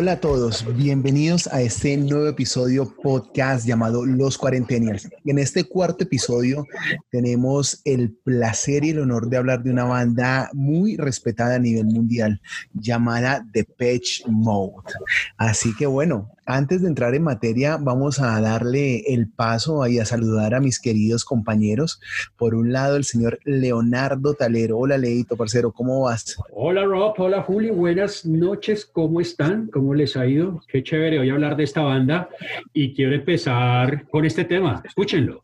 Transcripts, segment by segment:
Hola a todos, bienvenidos a este nuevo episodio podcast llamado Los Cuarentenials. En este cuarto episodio tenemos el placer y el honor de hablar de una banda muy respetada a nivel mundial llamada The Patch Mode. Así que bueno, antes de entrar en materia, vamos a darle el paso y a saludar a mis queridos compañeros. Por un lado, el señor Leonardo Talero. Hola, Leito, parcero, ¿cómo vas? Hola, Rob. Hola, Juli. Buenas noches. ¿Cómo están? ¿Cómo les ha ido? Qué chévere hoy hablar de esta banda y quiero empezar con este tema. Escúchenlo.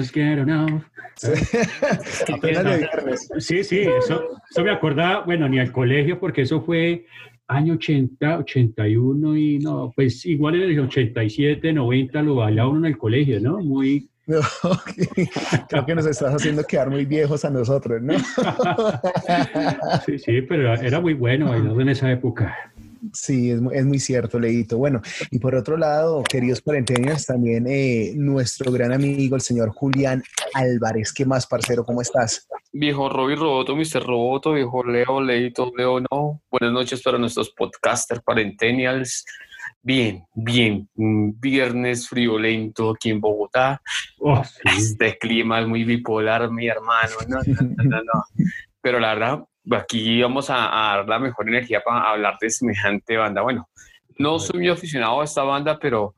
Just get enough. Viernes. Sí, sí, eso, eso me acordaba, bueno, ni al colegio, porque eso fue año 80, 81 y no, pues igual en el 87, 90 lo bailaba uno en el colegio, ¿no? Muy... No, Creo que nos estás haciendo quedar muy viejos a nosotros, ¿no? Sí, sí, pero era muy bueno bailar en esa época. Sí, es, mu- es muy cierto, Leito. Bueno, y por otro lado, queridos cuarentenios, también eh, nuestro gran amigo, el señor Julián Álvarez. ¿Qué más, parcero? ¿Cómo estás? Viejo Roby Roboto, Mr. Roboto, viejo Leo, Leito, Leo, no. Buenas noches para nuestros podcasters, Parentennials. Bien, bien. Un viernes friolento aquí en Bogotá. Oh, sí. Este clima es muy bipolar, mi hermano. No, no, no, no, no. Pero la verdad, aquí vamos a, a dar la mejor energía para hablar de semejante banda. Bueno, no soy muy aficionado a esta banda, pero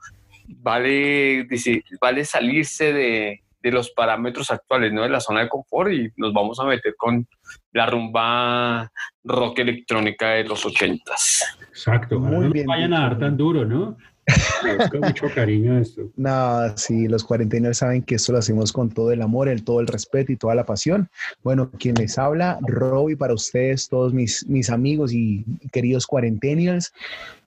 vale, dice- vale salirse de, de los parámetros actuales, ¿no? De la zona de confort y nos vamos a meter con la rumba rock electrónica de los ochentas. Exacto. Muy no bien vayan a dar tan duro, ¿no? Con mucho cariño esto. No, sí, los cuarentenios saben que esto lo hacemos con todo el amor, el todo el respeto y toda la pasión. Bueno, quien les habla, Roby, para ustedes, todos mis, mis amigos y queridos cuarentenials.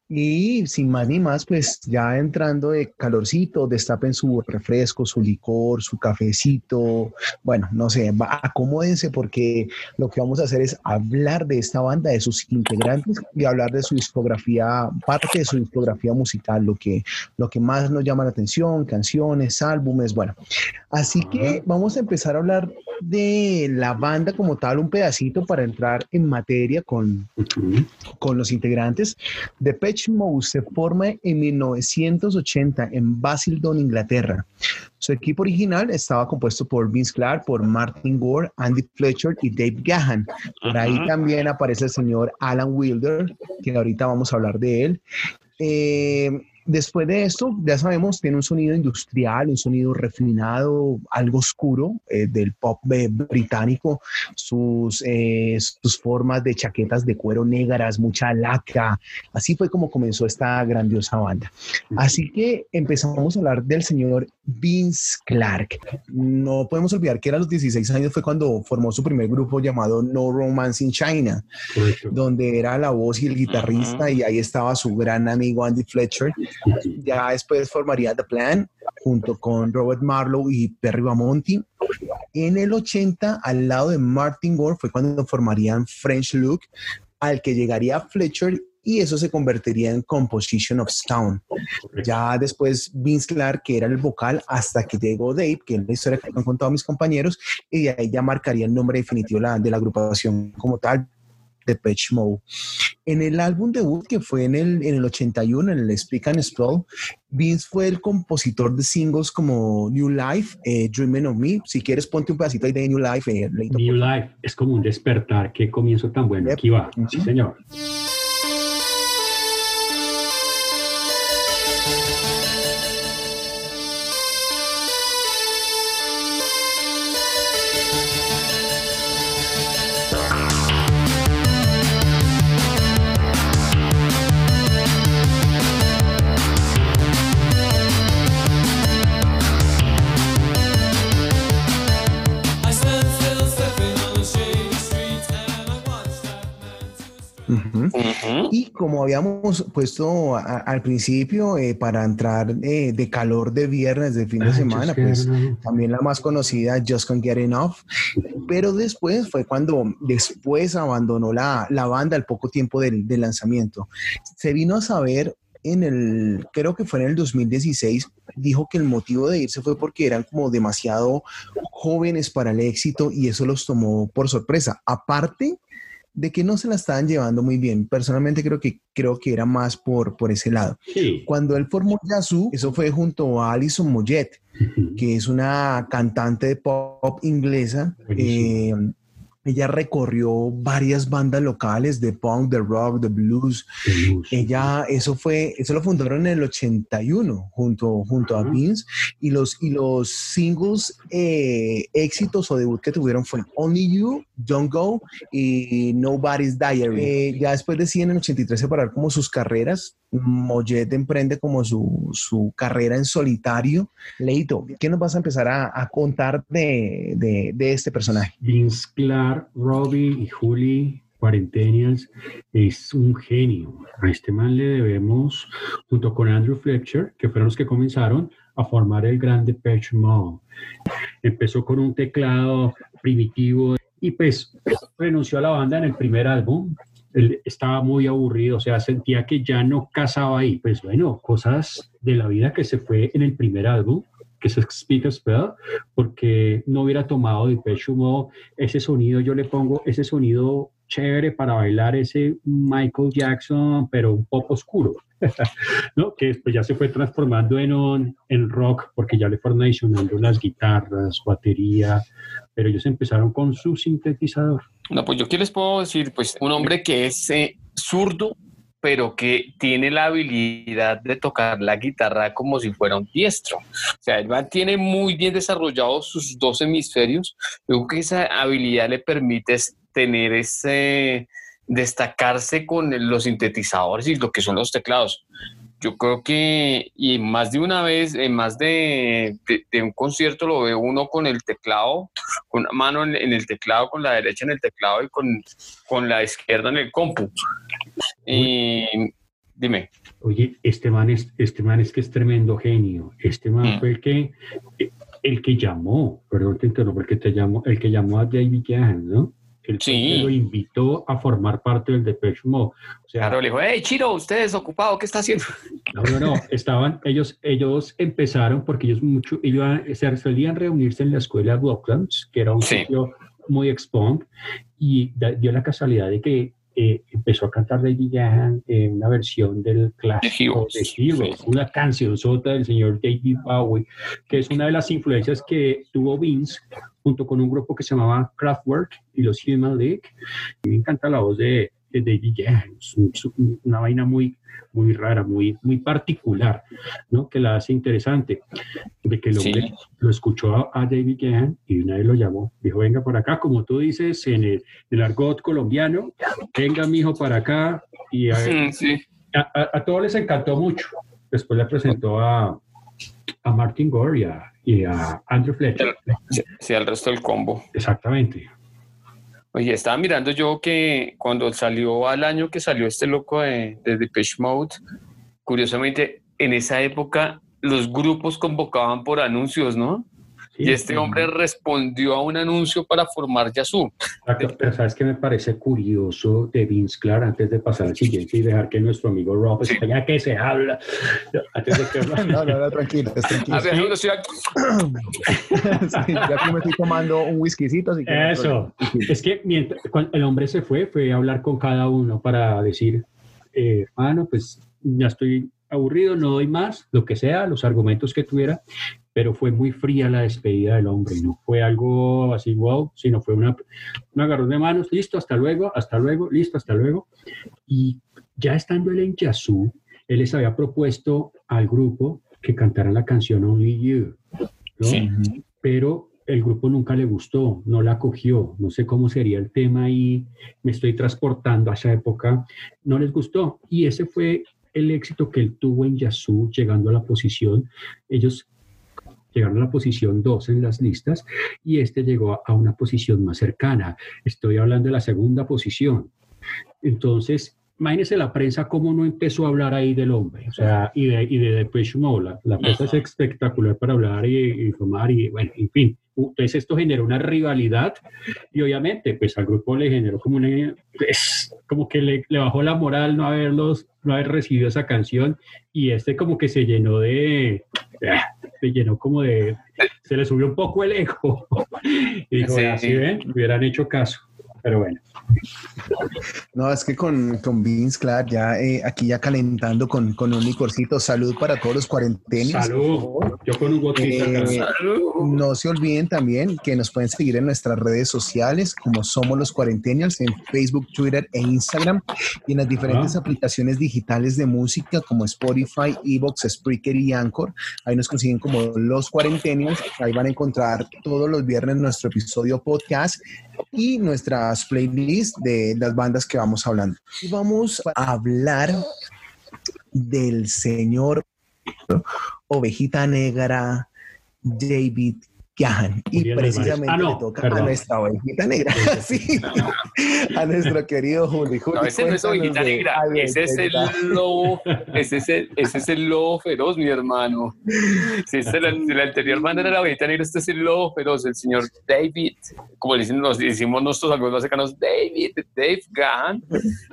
Y sin más ni más, pues ya entrando de calorcito, destapen su refresco, su licor, su cafecito. Bueno, no sé, acomódense porque lo que vamos a hacer es hablar de esta banda, de sus integrantes y hablar de su discografía, parte de su discografía musical, lo que, lo que más nos llama la atención, canciones, álbumes, bueno. Así que vamos a empezar a hablar de la banda como tal, un pedacito para entrar en materia con, con los integrantes. Depeche Mode se forma en 1980 en Basildon, Inglaterra. Su equipo original estaba compuesto por Vince Clark, por Martin Gore, Andy Fletcher y Dave Gahan. Por ahí Ajá. también aparece el señor Alan Wilder, que ahorita vamos a hablar de él. Eh, después de esto, ya sabemos, tiene un sonido industrial, un sonido refinado, algo oscuro eh, del pop eh, británico, sus, eh, sus formas de chaquetas de cuero negras, mucha laca. Así fue como comenzó esta grandiosa banda. Así que empezamos a hablar del señor Vince Clark. No podemos olvidar que era a los 16 años fue cuando formó su primer grupo llamado No Romance in China Correcto. donde era la voz y el guitarrista y ahí estaba su gran amigo Andy Fletcher. Ya después formaría The Plan junto con Robert Marlowe y Perry Bamonti. En el 80, al lado de Martin Gore, fue cuando formarían French Look, al que llegaría Fletcher y eso se convertiría en Composition of Sound. Ya después Vince Clark, que era el vocal, hasta que llegó Dave, que es la historia que han contado mis compañeros, y de ahí ya marcaría el nombre definitivo la- de la agrupación como tal, Depeche Mode. En el álbum debut, que fue en el, en el 81, en el Speak and Spell, Vince fue el compositor de singles como New Life, eh, Dreaming of Me. Si quieres, ponte un pedacito ahí de New Life. eh, New Life es como un despertar. Qué comienzo tan bueno. Yep. Aquí va. Sí, Ujú. señor. Como habíamos puesto al principio, eh, para entrar eh, de calor de viernes, de fin de semana, pues también la más conocida, Just Can't Get Enough. Pero después fue cuando después abandonó la, la banda al poco tiempo del, del lanzamiento. Se vino a saber en el, creo que fue en el 2016, dijo que el motivo de irse fue porque eran como demasiado jóvenes para el éxito y eso los tomó por sorpresa. Aparte de que no se la estaban llevando muy bien. Personalmente creo que, creo que era más por, por ese lado. Cuando él formó Yazoo, eso fue junto a Alison Moyet, que es una cantante de pop inglesa. Ella recorrió varias bandas locales de punk, de rock, de blues. Ella, eso fue, eso lo fundaron en el 81 junto, junto a Vince y los, y los singles eh, éxitos o debut que tuvieron fue Only You, Don't Go y Nobody's Diary. Eh, ya después deciden en el 83 separar como sus carreras. Mollet emprende como su, su, carrera en solitario. Leito, ¿qué nos vas a empezar a, contar de, de, de este personaje? Vince Clark Robbie y Julie Cuarentenials es un genio. A este man le debemos, junto con Andrew Fletcher, que fueron los que comenzaron a formar el grande Depeche Mode. Empezó con un teclado primitivo y pues renunció a la banda en el primer álbum. Él estaba muy aburrido, o sea, sentía que ya no casaba ahí. Pues bueno, cosas de la vida que se fue en el primer álbum que es Speak Spell, porque no hubiera tomado de pecho Mode ese sonido, yo le pongo ese sonido chévere para bailar ese Michael Jackson, pero un poco oscuro, ¿no? Que después ya se fue transformando en, en rock, porque ya le fueron adicionando las guitarras, batería, pero ellos empezaron con su sintetizador. No, pues yo qué les puedo decir, pues un hombre que es eh, zurdo, pero que tiene la habilidad de tocar la guitarra como si fuera un diestro. O sea, él tiene muy bien desarrollados sus dos hemisferios. Yo creo que esa habilidad le permite tener ese destacarse con los sintetizadores y lo que son los teclados yo creo que, y más de una vez, en más de, un concierto lo ve uno con el teclado, con una mano en, el teclado, con la derecha en el teclado y con, con la izquierda en el compu. Y dime. Oye, este man es, este man es que es tremendo genio. Este man mm. fue el que, el que llamó, perdón te interrumpo, el que te llamó, el que llamó a David Gahan, ¿no? El sí. lo invitó a formar parte del Depeche Mode. O sea, claro, le dijo, hey, Chiro, usted es ocupado, ¿qué está haciendo? No, no, no, estaban, ellos, ellos empezaron porque ellos mucho, ellos se solían reunirse en la escuela Brooklands, que era un sitio muy expong, y dio la casualidad de que eh, empezó a cantar Lady Gaga en una versión del clásico de Heroes, una canción sota del señor David Bowie, que es una de las influencias que tuvo Vince junto con un grupo que se llamaba Kraftwerk y los Human League. me encanta la voz de, David Gaga, es una vaina muy, muy rara, muy, muy particular, ¿no? Que la hace interesante. De que el hombre lo escuchó a, David Gahan y una vez lo llamó. Dijo, venga para acá, como tú dices en el, el argot colombiano, venga mi hijo para acá. Y a, a, todos les encantó mucho. Después le presentó a, a Martin Gore y a, Andrew Fletcher. Sí, al resto del combo. Exactamente. Oye, estaba mirando yo que cuando salió al año que salió este loco de, de Depeche Mode, curiosamente en esa época los grupos convocaban por anuncios, ¿no? Y este hombre respondió a un anuncio para formar Yazoo. Pero sabes que me parece curioso de Vince Clark antes de pasar al siguiente y dejar que nuestro amigo Rob sí. ya que se habla. Antes de que... no, no, no, tranquilo, tranquilo. sí, ya que me estoy tomando un whiskycito. Así que Eso. es que mientras el hombre se fue, fue a hablar con cada uno para decir, eh, ah, no, pues ya estoy aburrido, no doy más, lo que sea, los argumentos que tuviera, pero fue muy fría la despedida del hombre, no fue algo así wow, sino fue una, un agarrón de manos, listo, hasta luego, hasta luego, listo, hasta luego. Y ya estando él en Yazoo, él les había propuesto al grupo que cantaran la canción Only You, Pero el grupo nunca le gustó, no la cogió, no sé cómo sería el tema y me estoy transportando a esa época, no les gustó. Y ese fue el éxito que él tuvo en Yazoo, llegando a la posición. Ellos llegaron a la posición 2 en las listas y este llegó a una posición más cercana. Estoy hablando de la segunda posición. Entonces, imagínese la prensa cómo no empezó a hablar ahí del hombre, o sea, y de, y de Depeche Mode. La, prensa es espectacular para hablar y, informar y, bueno, en fin. Entonces esto generó una rivalidad y obviamente pues al grupo le generó como una, pues, como que le, le, bajó la moral no haberlos, no haber recibido esa canción y este como que se llenó de, se llenó como de, se le subió un poco el ego y dijo, así ven, hubieran hecho caso, pero bueno. No, es que con, con Vince Clark, ya eh, aquí ya calentando con, con, un licorcito. Salud para todos los cuarentenios. Salud. Yo con un eh, No se olviden también que nos pueden seguir en nuestras redes sociales, como Somos los Cuarentenials, en Facebook, Twitter e Instagram, y en las diferentes aplicaciones digitales de música como Spotify, Evox, Spreaker y Anchor. Ahí nos consiguen como Los Cuarentenials. Ahí van a encontrar todos los viernes nuestro episodio podcast y nuestras playlists de las bandas que vamos hablando. Y vamos a hablar del señor Ovejita Negra, David y precisamente ah, le toca a nuestra ovejita negra, sí, a nuestro querido Juli. no, ese no es ovejita negra, ese es el lobo, ese es el, ese es el lobo feroz, mi hermano. Si es el, el anterior banda era la ovejita negra, este es el lobo feroz, el señor David, como le nos decimos nosotros algunos más cercanos, David, Dave Gahan,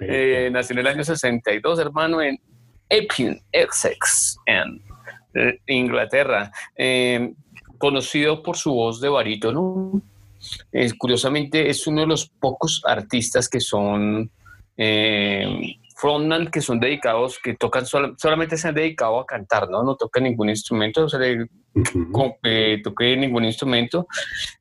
eh, nació en el año 62, hermano, en Epping, Essex, en eh, Inglaterra. Eh, conocido por su voz de barítono. curiosamente es uno de los pocos artistas que son eh, frontman, que son dedicados, que tocan solamente se han dedicado a cantar, ¿no? No tocan ningún instrumento, no se le eh, toque ningún instrumento.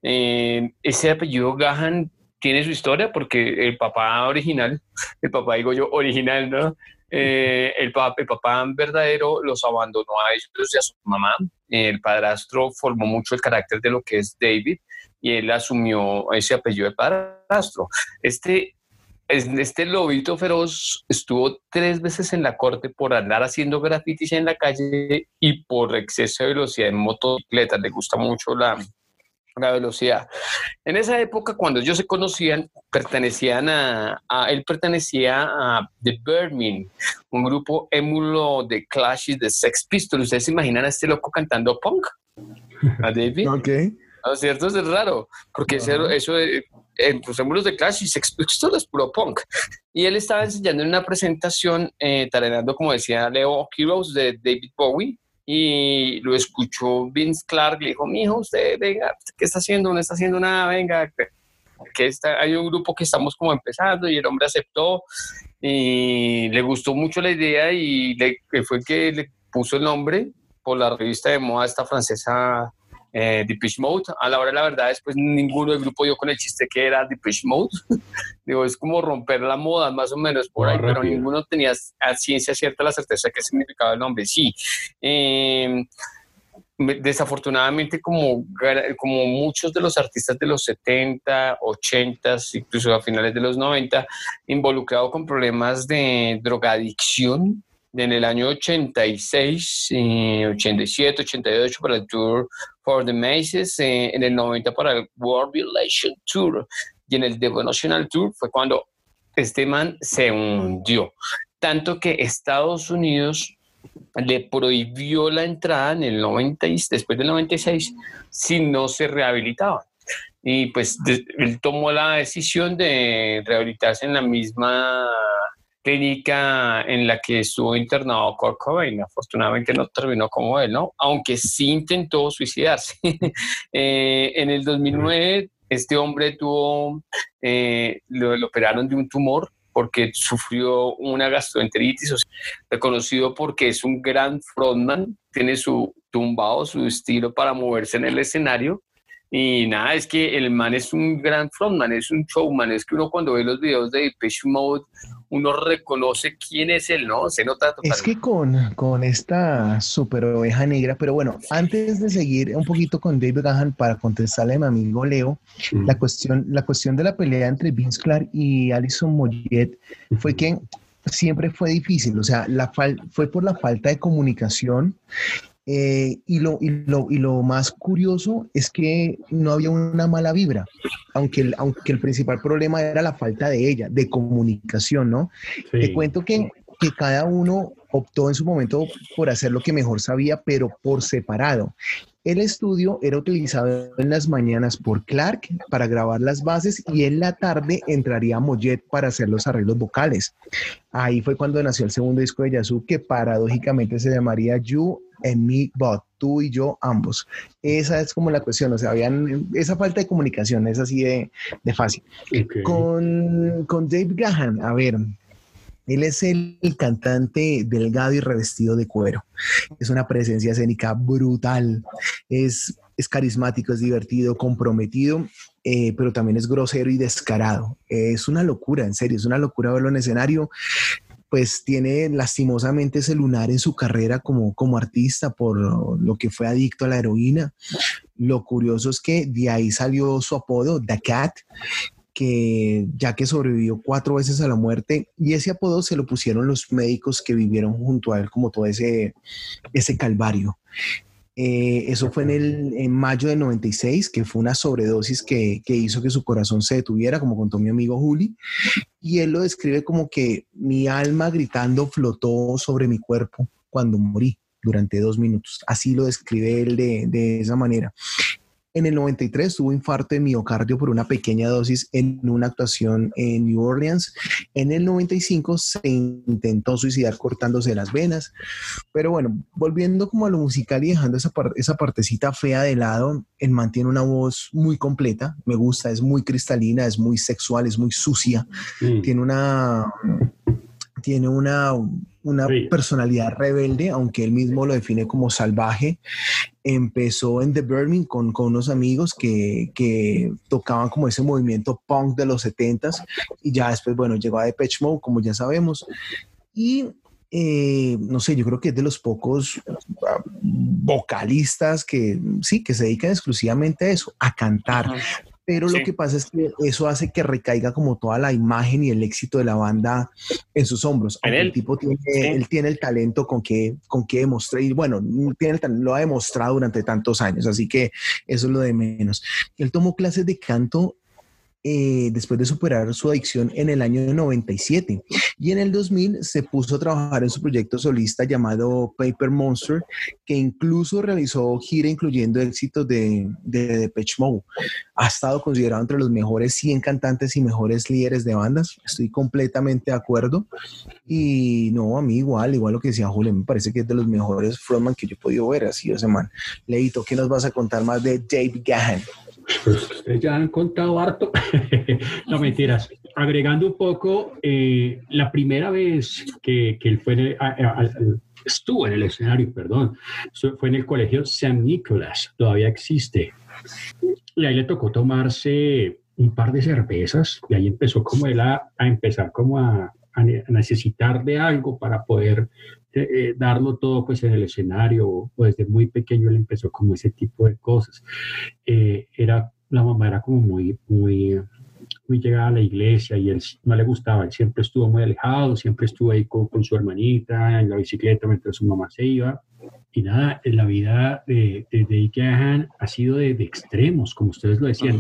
Eh, ese apellido Gahan tiene su historia porque el papá original, el papá digo yo original, ¿no? Eh, el, papá, el papá verdadero los abandonó a ellos y a su mamá. El padrastro formó mucho el carácter de lo que es David y él asumió ese apellido de padrastro. Este, este lobito feroz estuvo tres veces en la corte por andar haciendo grafitis en la calle y por exceso de velocidad en motocicleta. Le gusta mucho la, la velocidad. En esa época, cuando ellos se conocían, pertenecían a, él pertenecía a The Birdmen, un grupo émulo de Clash de Sex Pistols. ¿Ustedes se imaginan a este loco cantando punk? A David. ok. ¿No es cierto? Es raro, porque eso, eso de, en los émulos de Clash y Sex Pistols es puro punk. Y él estaba enseñando en una presentación, eh, como decía Leo Heroes de David Bowie, y lo escuchó Vince Clark, le dijo, mijo, usted, venga, ¿qué está haciendo? No está haciendo nada, venga, que está, hay un grupo que estamos como empezando y el hombre aceptó y le gustó mucho la idea y le, fue que le puso el nombre por la revista de moda esta francesa eh, Depeche Mode. A la hora de la verdad, después ninguno del grupo dio con el chiste que era Depeche Mode. Digo, es como romper la moda, más o menos por ahí, pero ninguno tenía a ciencia cierta la certeza de qué significaba el nombre. Sí. Em, desafortunadamente, como, como muchos de los artistas de los 70, 80, incluso a finales de los 90, involucrado con problemas de drogadicción, en el año 86, 87, 88 para el Tour for the Maces, eh, en el 90 para el World Relation Tour y en el Devotional Tour fue cuando este man se hundió. Tanto que Estados Unidos le prohibió la entrada en el 90, después del 96 si no se rehabilitaba. Y pues él tomó la decisión de rehabilitarse en la misma clínica en la que estuvo internado Kurt Cobain. Afortunadamente no terminó como él, ¿no? Aunque sí intentó suicidarse. Eh, en el 2009 este hombre tuvo, eh, lo, operaron de un tumor porque sufrió una gastroenteritis, reconocido porque es un gran frontman, tiene su tumbado, su estilo para moverse en el escenario y nada, es que el man es un gran frontman, es un showman, es que uno cuando ve los videos de Depeche Mode, uno reconoce quién es él, ¿no? Se nota totalmente. Es que con, con esta super oveja negra, pero bueno, antes de seguir un poquito con David Gahan para contestarle a mi amigo Leo, la, cuestión, la cuestión de la pelea entre Vince Clark y Alison Moyet fue que siempre fue difícil, o sea, la fue por la falta de comunicación Eh, y, lo, y, lo, y, lo, más curioso es que no había una mala vibra, aunque el, aunque el principal problema era la falta de ella, de comunicación, ¿no? Te cuento que, que cada uno optó en su momento por hacer lo que mejor sabía, pero por separado. El estudio era utilizado en las mañanas por Clark para grabar las bases y en la tarde entraría Mollet para hacer los arreglos vocales. Ahí fue cuando nació el segundo disco de Yazoo que paradójicamente se llamaría You and Me But, tú y yo ambos. Esa es como la cuestión, o sea, habían esa falta de comunicación, es así de, fácil. Con, con Dave Gahan, a ver, él es el, cantante delgado y revestido de cuero. Es una presencia escénica brutal. Es, es carismático, es divertido, comprometido, eh, pero también es grosero y descarado. es una locura, en serio, es una locura verlo en escenario pues tiene lastimosamente ese lunar en su carrera como, como artista por lo que fue adicto a la heroína. Lo curioso es que de ahí salió su apodo, The Cat, que ya que sobrevivió cuatro veces a la muerte y ese apodo se lo pusieron los médicos que vivieron junto a él como todo ese, ese calvario. Eh, eso fue en, el, en mayo del 96, que fue una sobredosis que, que, hizo que su corazón se detuviera, como contó mi amigo Juli. Y él lo describe como que mi alma gritando flotó sobre mi cuerpo cuando morí durante dos minutos. Así lo describe él de, de esa manera. En el 93 tuvo infarto de miocardio por una pequeña dosis en una actuación en New Orleans. En el 95 se intentó suicidar cortándose las venas. Pero bueno, volviendo como a lo musical y dejando esa, esa partecita fea de lado, él mantiene una voz muy completa. Me gusta, es muy cristalina, es muy sexual, es muy sucia. Tiene una tiene una, una personalidad rebelde, aunque él mismo lo define como salvaje. Empezó en The Burning con, con unos amigos que, que, tocaban como ese movimiento punk de los 70s y ya después, bueno, llegó a Depeche Mode, como ya sabemos. Y eh, no sé, yo creo que es de los pocos ah, vocalistas que sí, que se dedican exclusivamente a eso, a cantar pero lo que pasa es que eso hace que recaiga como toda la imagen y el éxito de la banda en sus hombros. el tipo tiene, él tiene el talento con que, con que demostrar, y bueno, tiene lo ha demostrado durante tantos años, así que eso es lo de menos. Él tomó clases de canto eh, después de superar su adicción en el año 97. Y en el 2000 se puso a trabajar en su proyecto solista llamado Paper Monster, que incluso realizó gira incluyendo éxitos de, de Depeche Mode. Ha estado considerado entre los mejores 100 cantantes y mejores líderes de bandas. Estoy completamente de acuerdo. Y no, a mí igual, igual lo que decía Julio, me parece que es de los mejores frontman que yo he podido ver así ese man. Leito, ¿qué nos vas a contar más de Dave Gahan? Ustedes ya han contado harto. no mentiras. Agregando un poco, eh, la primera vez que, que él fue estuvo en el escenario, perdón, fue en el colegio San Nicolás, todavía existe. Y ahí le tocó tomarse un par de cervezas y ahí empezó como él a, a empezar como a, a necesitar de algo para poder eh, darlo todo pues en el escenario o desde muy pequeño él empezó como ese tipo de cosas. Eh, era, la mamá era como muy, muy, muy llegada a la iglesia y él no le gustaba, él siempre estuvo muy alejado, siempre estuvo ahí con, con su hermanita en la bicicleta mientras su mamá se iba. Y nada, en la vida de, de, de ha sido de, de, extremos, como ustedes lo decían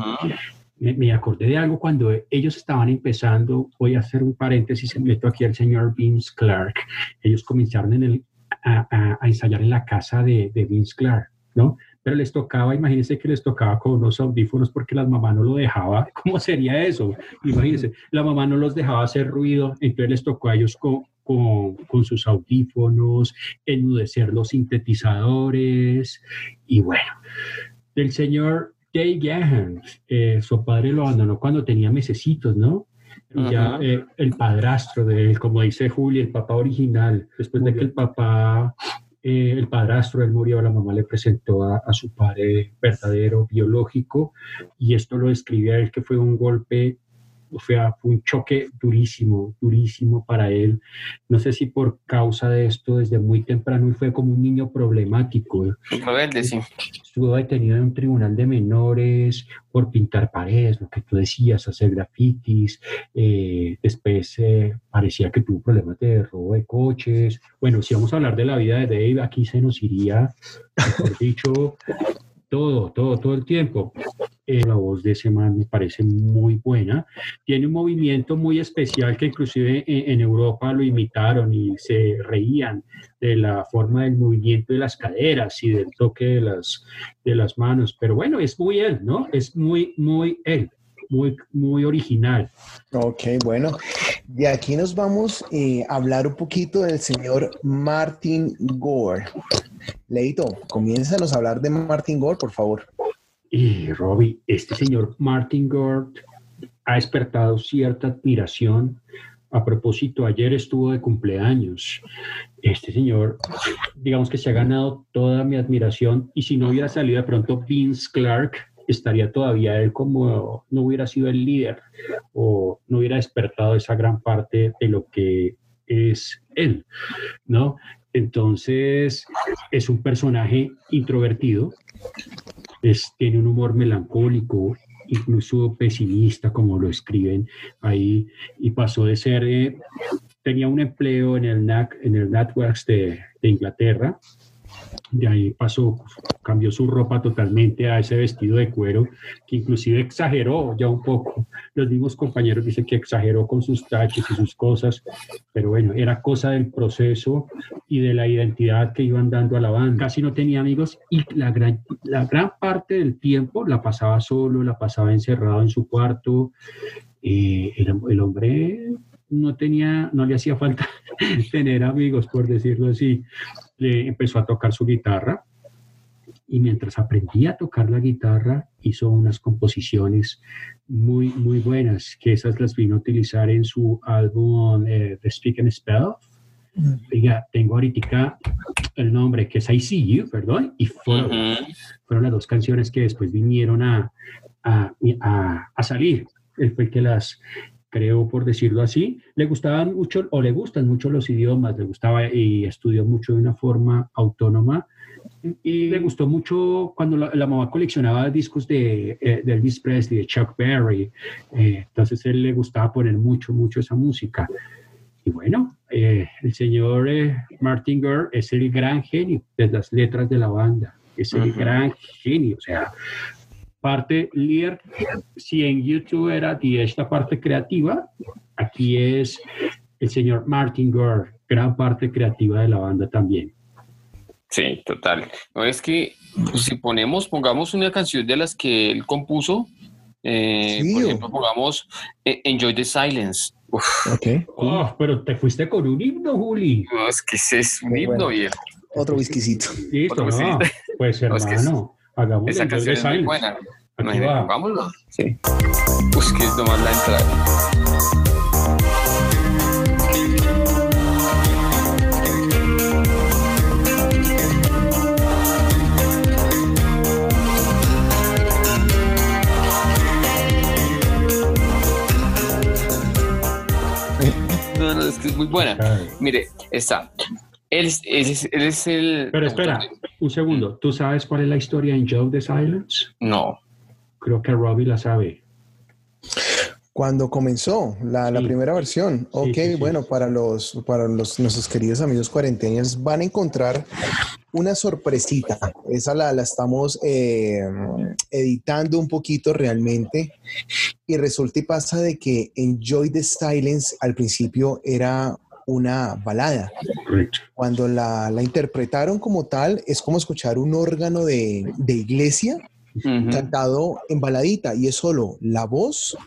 me, acordé de algo cuando ellos estaban empezando, voy a hacer un paréntesis, meto aquí al señor Vince Clark, ellos comenzaron en el, a, ensayar en la casa de, Vince Clark, ¿no? Pero les tocaba, imagínense que les tocaba con unos audífonos porque la mamá no lo dejaba. ¿Cómo sería eso? Imagínense, la mamá no los dejaba hacer ruido, entonces les tocó a ellos con, con, con, sus audífonos, enmudecer los sintetizadores y bueno, del señor Jay Gahan, eh, su padre lo abandonó cuando tenía mesecitos, ¿no? Y ya eh, el padrastro de él, como dice Juli, el papá original, después de que el papá, eh, el padrastro, él murió, la mamá le presentó a, a, su padre verdadero, biológico, y esto lo describe a él que fue un golpe fue, fue un choque durísimo, durísimo para él. No sé si por causa de esto desde muy temprano y fue como un niño problemático. Rebelde, sí. Estuvo detenido en un tribunal de menores por pintar paredes, lo que tú decías, hacer grafitis. Eh, después eh, parecía que tuvo problemas de robo de coches. Bueno, si vamos a hablar de la vida de Dave, aquí se nos iría, mejor dicho, todo, todo, todo el tiempo. Eh, la voz de ese man me parece muy buena. Tiene un movimiento muy especial que inclusive en, Europa lo imitaron y se reían de la forma del movimiento de las caderas y del toque de las, de las manos. Pero bueno, es muy él, ¿no? Es muy, muy él. Muy, muy original. Ok, bueno. De aquí nos vamos eh, a hablar un poquito del señor Martin Gore. Leito, comiénzanos a hablar de Martin Gore, por favor. Y Robbie, este señor Martin Gord ha despertado cierta admiración. A propósito, ayer estuvo de cumpleaños. Este señor, digamos que se ha ganado toda mi admiración y si no hubiera salido de pronto Vince Clark, estaría todavía él como no hubiera sido el líder o no hubiera despertado esa gran parte de lo que es él, ¿no? Entonces, es un personaje introvertido, tiene un humor melancólico, incluso pesimista, como lo escriben ahí, y pasó de ser, eh, tenía un empleo en el, NAC, en el NatWorks de, de Inglaterra, de ahí pasó, cambió su ropa totalmente a ese vestido de cuero, que inclusive exageró ya un poco. Los mismos compañeros dicen que exageró con sus taches y sus cosas, pero bueno, era cosa del proceso y de la identidad que iban dando a la banda. Casi no tenía amigos y la gran, la gran parte del tiempo la pasaba solo, la pasaba encerrado en su cuarto. Eh, el, el hombre no tenía, no le hacía falta tener amigos, por decirlo así empezó a tocar su guitarra y mientras aprendía a tocar la guitarra hizo unas composiciones muy, muy buenas, que esas las vino a utilizar en su álbum eh, The Speak and Spell. Oiga, tengo ahorita el nombre que es I See You, perdón, y fueron, fueron las dos canciones que después vinieron a, a, a, salir. Él fue el que las, creo por decirlo así, le gustaban mucho o le gustan mucho los idiomas, le gustaba y estudió mucho de una forma autónoma. Y le gustó mucho cuando la, mamá coleccionaba discos de, eh, de, Elvis Presley, de Chuck Berry, eh, entonces él le gustaba poner mucho, mucho esa música. Y bueno, eh, el señor Martin Gore es el gran genio de las letras de la banda, es el gran genio, o sea, parte líder, si en YouTube era de esta parte creativa, aquí es el señor Martin Gore, gran parte creativa de la banda también. Sí, total. No es que pues, si ponemos, pongamos una canción de las que él compuso, eh, por ejemplo, pongamos eh, Enjoy the Silence. Okay. Oh, pero te fuiste con un himno, Juli. No, es que ese es un himno, viejo. Otro whiskycito. Listo, no. Pues hermano, hagamos Esa canción es muy buena. Vámonos. Sí. Pues que es nomás la entrada. No, no, es que es muy buena. Mire, está. Él es, él es, el. Pero espera, un segundo. ¿Tú sabes cuál es la historia en Joe the Silence? No. Creo que Robbie la sabe. Cuando comenzó la, primera versión. ok, bueno, para los para los, nuestros queridos amigos cuarenteños van a encontrar una sorpresita. Esa la, la estamos eh, editando un poquito realmente. Y resulta y pasa de que Enjoy the Silence al principio era una balada. Cuando la, la, interpretaron como tal, es como escuchar un órgano de, de iglesia cantado en baladita y es solo la voz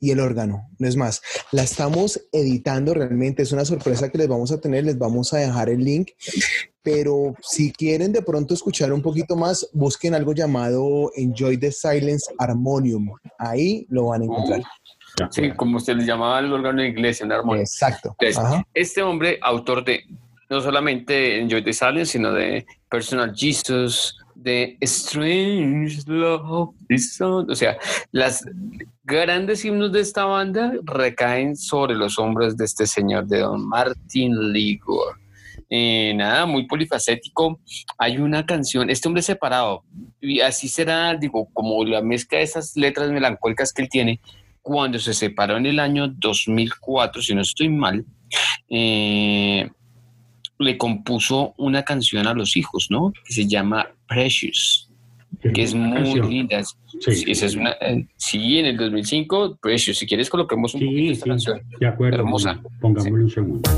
y el órgano, no es más. La estamos editando realmente, es una sorpresa que les vamos a tener, les vamos a dejar el link, pero si quieren de pronto escuchar un poquito más, busquen algo llamado Enjoy the Silence Harmonium, ahí lo van a encontrar. Sí, como se le llamaba el órgano de iglesia, un armonio. Exacto. este hombre, autor de no solamente Enjoy the Silence, sino de Personal Jesus, de Strange Love O sea, las grandes himnos de esta banda recaen sobre los hombros de este señor, de Don Martin Ligor. Eh, nada, muy polifacético. Hay una canción, este hombre separado, y así será, digo, como la mezcla de esas letras melancólicas que él tiene, cuando se separó en el año 2004, si no estoy mal, eh, le compuso una canción a los hijos, ¿no? Que se llama Precious, que es muy linda. Sí. Esa es una, eh, sí, en el 2005, Precious. Si quieres, coloquemos un poquito esta canción. De acuerdo. Hermosa. Pongámosle un segundo.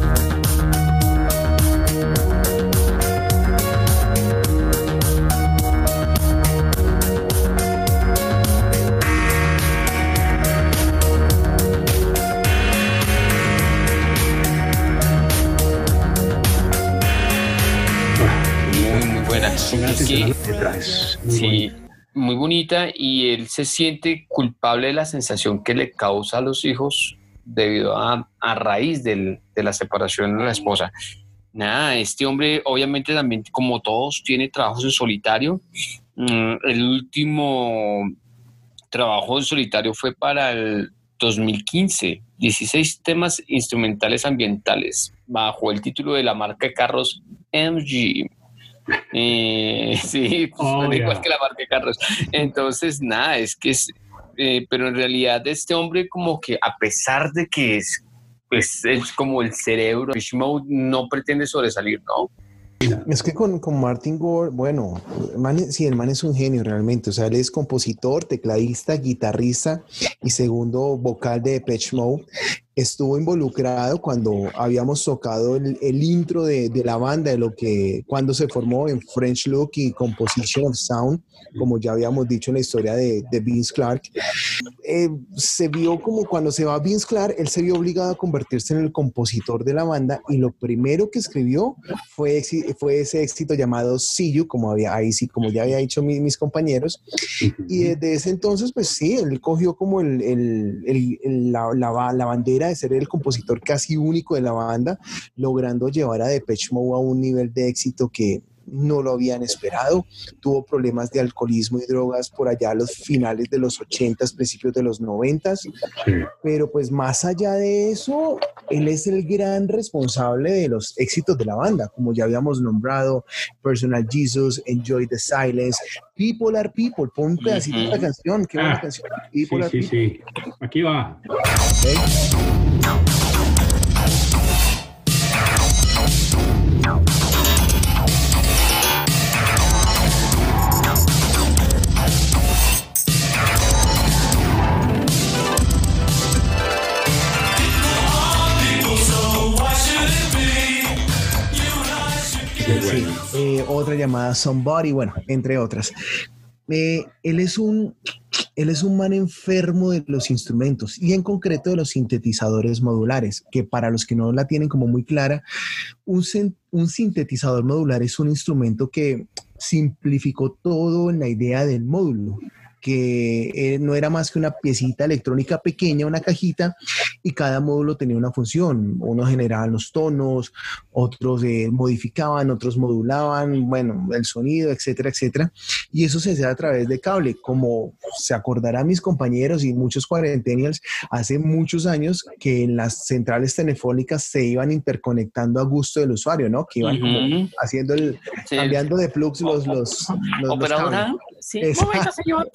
Sí, muy bonita y él se siente culpable de la sensación que le causa a los hijos debido a, a raíz del, de la separación de la esposa. Nada, este hombre obviamente también, como todos, tiene trabajos en solitario. Mm, el último trabajo en solitario fue para el 2015, 16 temas instrumentales ambientales, bajo el título de la marca de carros MG. Eh, sí, pues, oh, igual que la marca Carlos. Entonces, nada, es que es, eh, pero en realidad este hombre como que a pesar de que es, pues, es como el cerebro, Mode no pretende sobresalir, ¿no? Es que con, con Martin Gore, bueno, sí, el man es un genio realmente. O sea, él es compositor, tecladista, guitarrista y segundo vocal de Depeche Mode estuvo involucrado cuando habíamos tocado el, el intro de, de, la banda, de lo que cuando se formó en French Look y Composition of Sound, como ya habíamos dicho en la historia de, de Vince Clark. Eh, se vio como cuando se va Vince Clark, él se vio obligado a convertirse en el compositor de la banda y lo primero que escribió fue, fue ese éxito llamado See You, como había ahí sí, como ya había dicho mis, mis compañeros. Y desde ese entonces, pues sí, él cogió como el, el la, la, la bandera de ser el compositor casi único de la banda, logrando llevar a Depeche Mode a un nivel de éxito que no lo habían esperado. Tuvo problemas de alcoholismo y drogas por allá a los finales de los 80, principios de los 90. Pero pues más allá de eso, él es el gran responsable de los éxitos de la banda, como ya habíamos nombrado, Personal Jesus, Enjoy the Silence, People Are People. Pon un pedacito de la canción, qué buena ah, canción. People sí, sí, sí. Aquí va. Otra llamada Somebody, bueno, entre otras. Eh, él es un él es un man enfermo de los instrumentos y en concreto de los sintetizadores modulares, que para los que no la tienen como muy clara, un, un sintetizador modular es un instrumento que simplificó todo en la idea del módulo que eh, no era más que una piecita electrónica pequeña, una cajita, y cada módulo tenía una función. Unos generaban los tonos, otros eh, modificaban, otros modulaban, bueno, el sonido, etcétera, etcétera. Y eso se hacía a través de cable. Como se acordarán mis compañeros y muchos cuarentenials, hace muchos años que en las centrales telefónicas se iban interconectando a gusto del usuario, ¿no? Que iban como haciendo el, cambiando de plugs los, los, los, Sí, señor.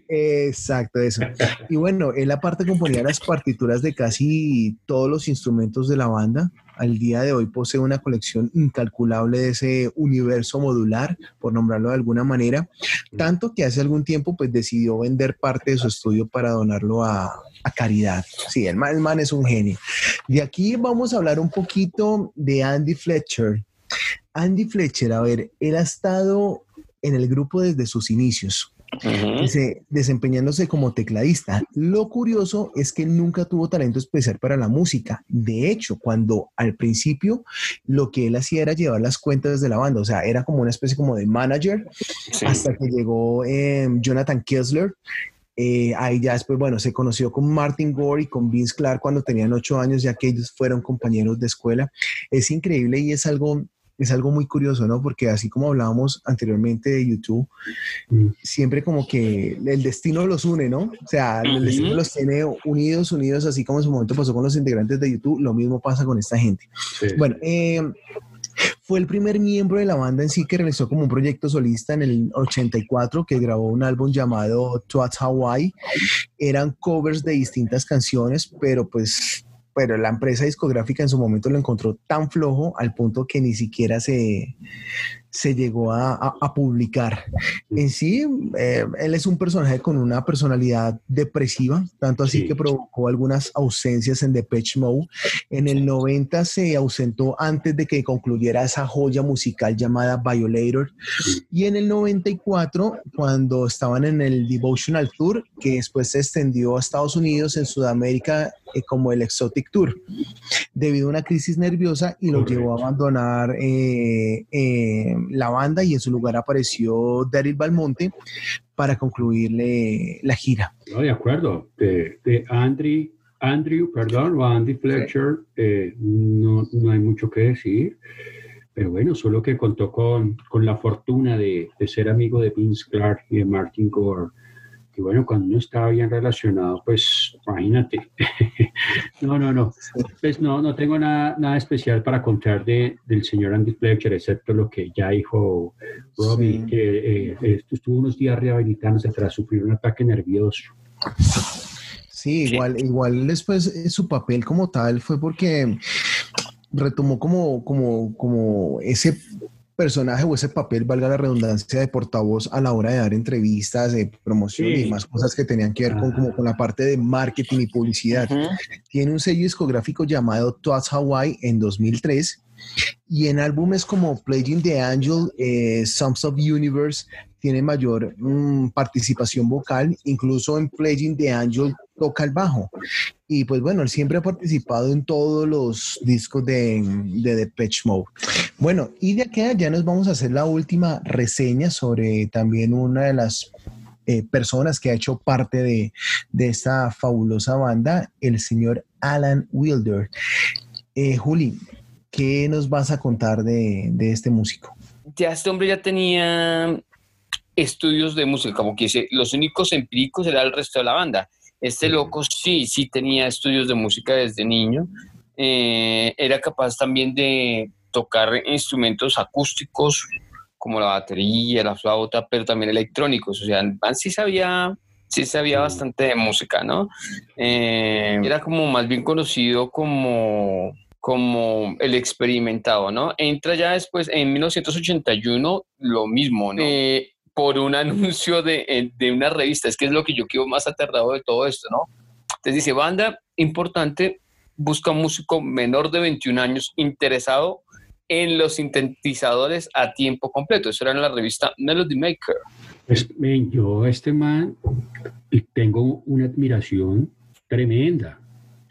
Exacto, eso. Y bueno, él aparte componía las partituras de casi todos los instrumentos de la banda. Al día de hoy posee una colección incalculable de ese universo modular, por nombrarlo de alguna manera, tanto que hace algún tiempo pues decidió vender parte de su estudio para donarlo a, a caridad. Sí, el man, el man es un genio. De aquí vamos a hablar un poquito de Andy Fletcher. Andy Fletcher, a ver, él ha estado en el grupo desde sus inicios. desempeñándose como tecladista. Lo curioso es que nunca tuvo talento especial para la música. De hecho, cuando al principio lo que él hacía era llevar las cuentas de la banda, o sea, era como una especie como de manager, hasta que llegó em, Jonathan Kessler. Eh, ahí ya después, bueno, se conoció con Martin Gore y con Vince Clark cuando tenían ocho años, ya que ellos fueron compañeros de escuela. Es increíble y es algo es algo muy curioso, ¿no? Porque así como hablábamos anteriormente de YouTube, mm. siempre como que el destino los une, ¿no? O sea, el destino los tiene unidos, unidos, así como en su momento pasó con los integrantes de YouTube, lo mismo pasa con esta gente. Bueno, eh, fue el primer miembro de la banda en sí que realizó como un proyecto solista en el 84, que grabó un álbum llamado Twats Hawaii. Eran covers de distintas canciones, pero pues pero la empresa discográfica en su momento lo encontró tan flojo al punto que ni siquiera se, se llegó a, publicar. En sí, eh, él es un personaje con una personalidad depresiva, tanto así que provocó algunas ausencias en Depeche Mode. En el 90 se ausentó antes de que concluyera esa joya musical llamada Violator. Y en el 94, cuando estaban en el Devotional Tour, que después se extendió a Estados Unidos, en Sudamérica, eh, como el Exotic Tour, debido a una crisis nerviosa y lo llevó a abandonar eh, la banda y en su lugar apareció Daryl Balmonte para concluirle la gira. No, de acuerdo. De, Andrew, Andrew, perdón, o Andy Fletcher, eh, no, no, hay mucho que decir. Pero bueno, solo que contó con, con la fortuna de, de, ser amigo de Vince Clark y de Martin Gore y bueno, cuando uno estaba bien relacionado, pues imagínate. no, no, no. Pues no, no tengo nada, nada especial para contar de, del señor Andy Fletcher, excepto lo que ya dijo Robbie, que eh, estuvo unos días rehabilitándose tras sufrir un ataque nervioso. Sí, igual, igual después eh, su papel como tal fue porque retomó como, como, como ese personaje o ese papel, valga la redundancia, de portavoz a la hora de dar entrevistas, de promoción y más cosas que tenían que ver con, como con la parte de marketing y publicidad. Tiene un sello discográfico llamado Toast Hawaii en 2003 y en álbumes como Playing the Angel, eh, Sums of Universe, tiene mayor mm, participación vocal, incluso en Playing the Angel toca el bajo. Y pues bueno, él siempre ha participado en todos los discos de, de Depeche Mode. Bueno, y de aquí ya nos vamos a hacer la última reseña sobre también una de las eh, personas que ha hecho parte de, de, esta fabulosa banda, el señor Alan Wilder. Eh, Juli, ¿qué nos vas a contar de, de este músico? Ya este hombre ya tenía estudios de música, como que los únicos empíricos era el resto de la banda. Este loco sí, sí tenía estudios de música desde niño. Eh, era capaz también de tocar instrumentos acústicos como la batería, la flauta, pero también electrónicos. O sea, sí sabía, sí sabía bastante de música, ¿no? Eh, era como más bien conocido como como el experimentado, ¿no? Entra ya después, en 1981, lo mismo, ¿no? Eh, por un anuncio de, de, una revista. Es que es lo que yo quedo más aterrado de todo esto, ¿no? Entonces dice, banda importante, busca un músico menor de 21 años interesado en los sintetizadores a tiempo completo. Eso era en la revista Melody Maker. Pues, yo este man tengo una admiración tremenda,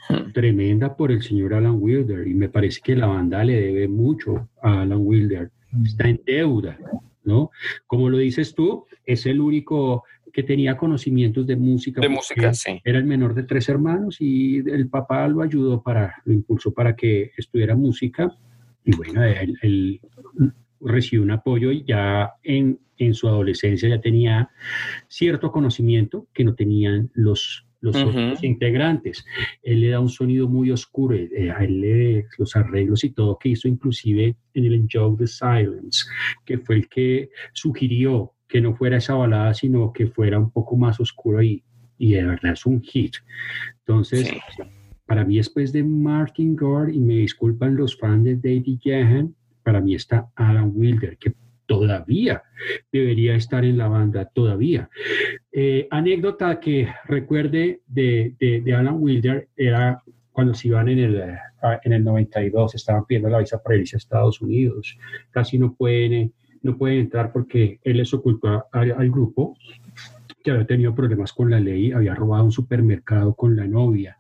hmm. tremenda por el señor Alan Wilder y me parece que la banda le debe mucho a Alan Wilder. Está en deuda ¿no? Como lo dices tú, es el único que tenía conocimientos de música. De música, sí. Era el menor de tres hermanos y el papá lo ayudó para, lo impulsó para que estudiara música. Y bueno, él, recibió un apoyo y ya en, en, su adolescencia ya tenía cierto conocimiento que no tenían los los otros integrantes. Él le da un sonido muy oscuro, eh, a él le, los arreglos y todo que hizo inclusive en el Enjoy the Silence, que fue el que sugirió que no fuera esa balada, sino que fuera un poco más oscuro y, y de verdad es un hit. Entonces, para mí después de Martin Gore, y me disculpan los fans de David Jahan, para mí está Alan Wilder, que todavía debería estar en la banda, todavía. Eh, anécdota que recuerde de, de, Alan Wilder era cuando se iban en el, ah, en el 92, estaban pidiendo la visa para irse a Estados Unidos. Casi no pueden, no pueden entrar porque él les ocultó al grupo que había tenido problemas con la ley, había robado un supermercado con la novia.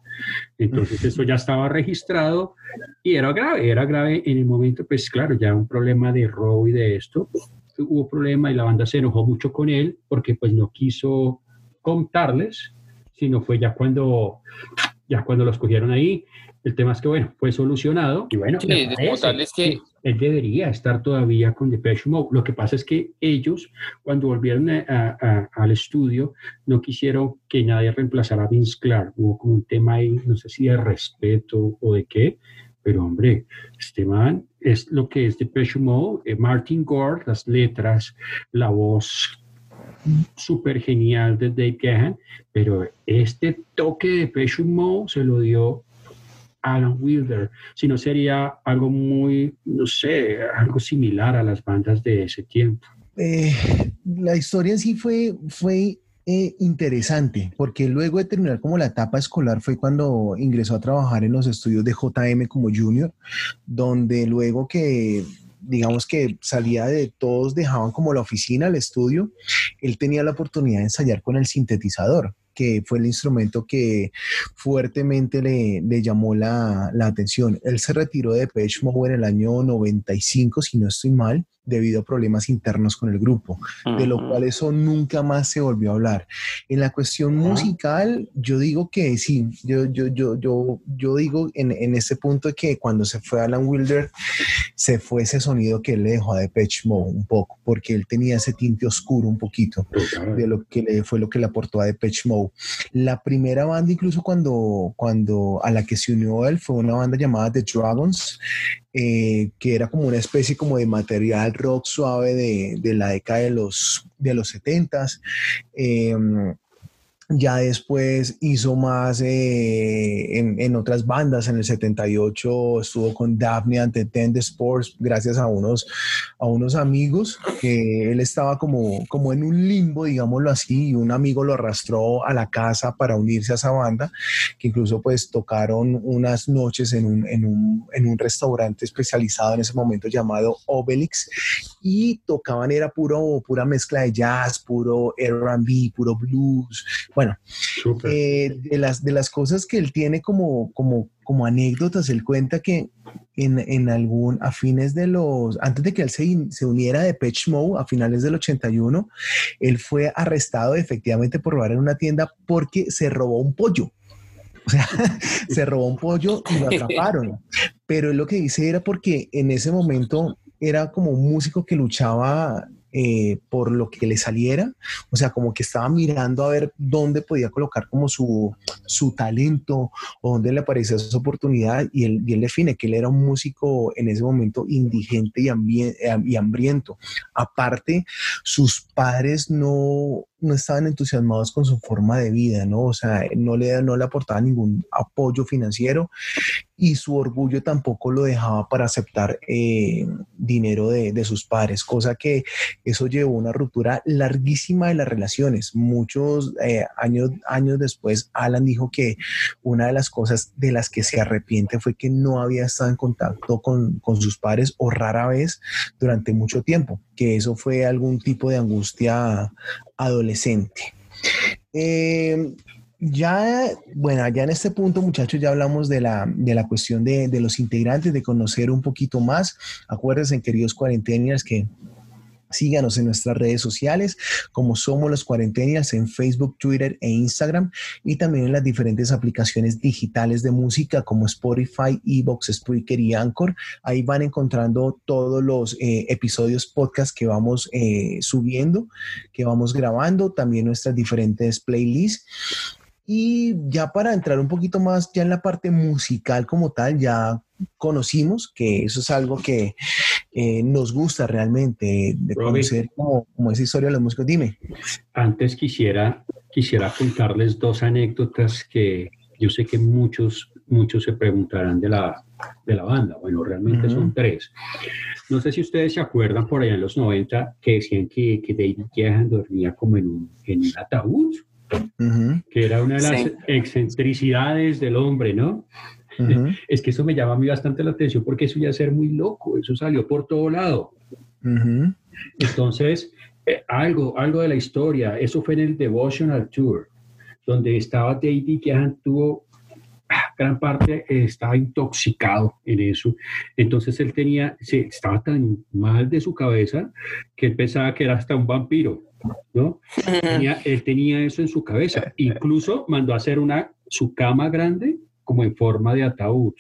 Entonces eso ya estaba registrado y era grave, era grave en el momento, pues claro, ya un problema de robo y de esto, hubo problema y la banda se enojó mucho con él porque pues no quiso contarles, sino fue ya cuando ya cuando los cogieron ahí, el tema es que, bueno, fue solucionado y bueno, sí, es que... él debería estar todavía con Depeche Mode. Lo que pasa es que ellos, cuando volvieron al estudio, no quisieron que nadie reemplazara a Vince Clark. Hubo como un tema ahí, no sé si de respeto o de qué, pero hombre, este man es lo que es Depeche Mode, eh, Martin Gore, las letras, la voz súper genial de Dave Gahan, pero este toque de Depeche se lo dio Alan Wilder, si no sería algo muy, no sé, algo similar a las bandas de ese tiempo. Eh, la historia en sí fue, fue eh, interesante, porque luego de terminar como la etapa escolar fue cuando ingresó a trabajar en los estudios de JM como junior, donde luego que digamos que salía de todos, dejaban como la oficina, el estudio, él tenía la oportunidad de ensayar con el sintetizador que fue el instrumento que fuertemente le, llamó la, atención. Él se retiró de Page en el año 95, si no estoy mal, debido a problemas internos con el grupo, de lo cual eso nunca más se volvió a hablar. En la cuestión musical, yo digo que sí, yo, yo, yo, yo, yo digo en, en este punto que cuando se fue Alan Wilder, se fue ese sonido que él le dejó a Depeche Mode un poco, porque él tenía ese tinte oscuro un poquito de lo que le, fue lo que le aportó a Depeche Mode. La primera banda, incluso cuando, cuando a la que se unió él, fue una banda llamada The Dragons, eh, que era como una especie como de material rock suave de, de la década de los, de los 70s. Ya después hizo más eh, en, otras bandas. En el 78 estuvo con Daphne ante Tend Sports gracias a unos, a unos amigos que él estaba como, como en un limbo, digámoslo así, y un amigo lo arrastró a la casa para unirse a esa banda, que incluso pues tocaron unas noches en un, en un, en un restaurante especializado en ese momento llamado Obelix y tocaban era puro, pura mezcla de jazz, puro R&B, puro blues bueno, eh, de, las, de las cosas que él tiene como, como, como anécdotas, él cuenta que en, en, algún, a fines de los, antes de que él se, se uniera de Pitch Mode, a finales del 81, él fue arrestado efectivamente por robar en una tienda porque se robó un pollo. O sea, se robó un pollo y lo atraparon. Pero él lo que dice era porque en ese momento era como un músico que luchaba eh, por lo que le saliera, o sea, como que estaba mirando a ver dónde podía colocar como su, su talento o dónde le aparecía esa oportunidad y él, y define que él era un músico en ese momento indigente y, y hambriento. Aparte, sus padres no, no estaban entusiasmados con su forma de vida, ¿no? O sea, no le, no le aportaba ningún apoyo financiero y su orgullo tampoco lo dejaba para aceptar eh, dinero de, de, sus padres, cosa que eso llevó a una ruptura larguísima de las relaciones. Muchos eh, años, años después, Alan dijo que una de las cosas de las que se arrepiente fue que no había estado en contacto con, con sus padres o rara vez durante mucho tiempo, que eso fue algún tipo de angustia adolescente. Eh, ya, bueno, ya en este punto, muchachos, ya hablamos de la, de la cuestión de, de, los integrantes, de conocer un poquito más. Acuérdense, queridos cuarentenias, que Síganos en nuestras redes sociales como Somos los Cuarentenials en Facebook, Twitter e Instagram y también en las diferentes aplicaciones digitales de música como Spotify, Evox, Spreaker y Anchor. Ahí van encontrando todos los eh, episodios podcast que vamos eh, subiendo, que vamos grabando, también nuestras diferentes playlists. Y ya para entrar un poquito más ya en la parte musical como tal, ya conocimos que eso es algo que eh, nos gusta realmente, de conocer como, como, esa historia de los músicos. Dime. Antes quisiera, quisiera contarles dos anécdotas que yo sé que muchos, muchos se preguntarán de la, de la banda. Bueno, realmente son tres. No sé si ustedes se acuerdan por allá en los 90 que decían que, que David Gahan dormía como en un, en un ataúd que era una de las excentricidades del hombre, ¿no? Es que eso me llama a mí bastante la atención porque eso ya ser muy loco, eso salió por todo lado. Entonces, eh, algo, algo de la historia, eso fue en el Devotional Tour, donde estaba David que tuvo gran parte estaba intoxicado en eso. Entonces él tenía, se, estaba tan mal de su cabeza que él pensaba que era hasta un vampiro, ¿no? él tenía eso en su cabeza. Incluso mandó a hacer una, su cama grande como en forma de ataúd.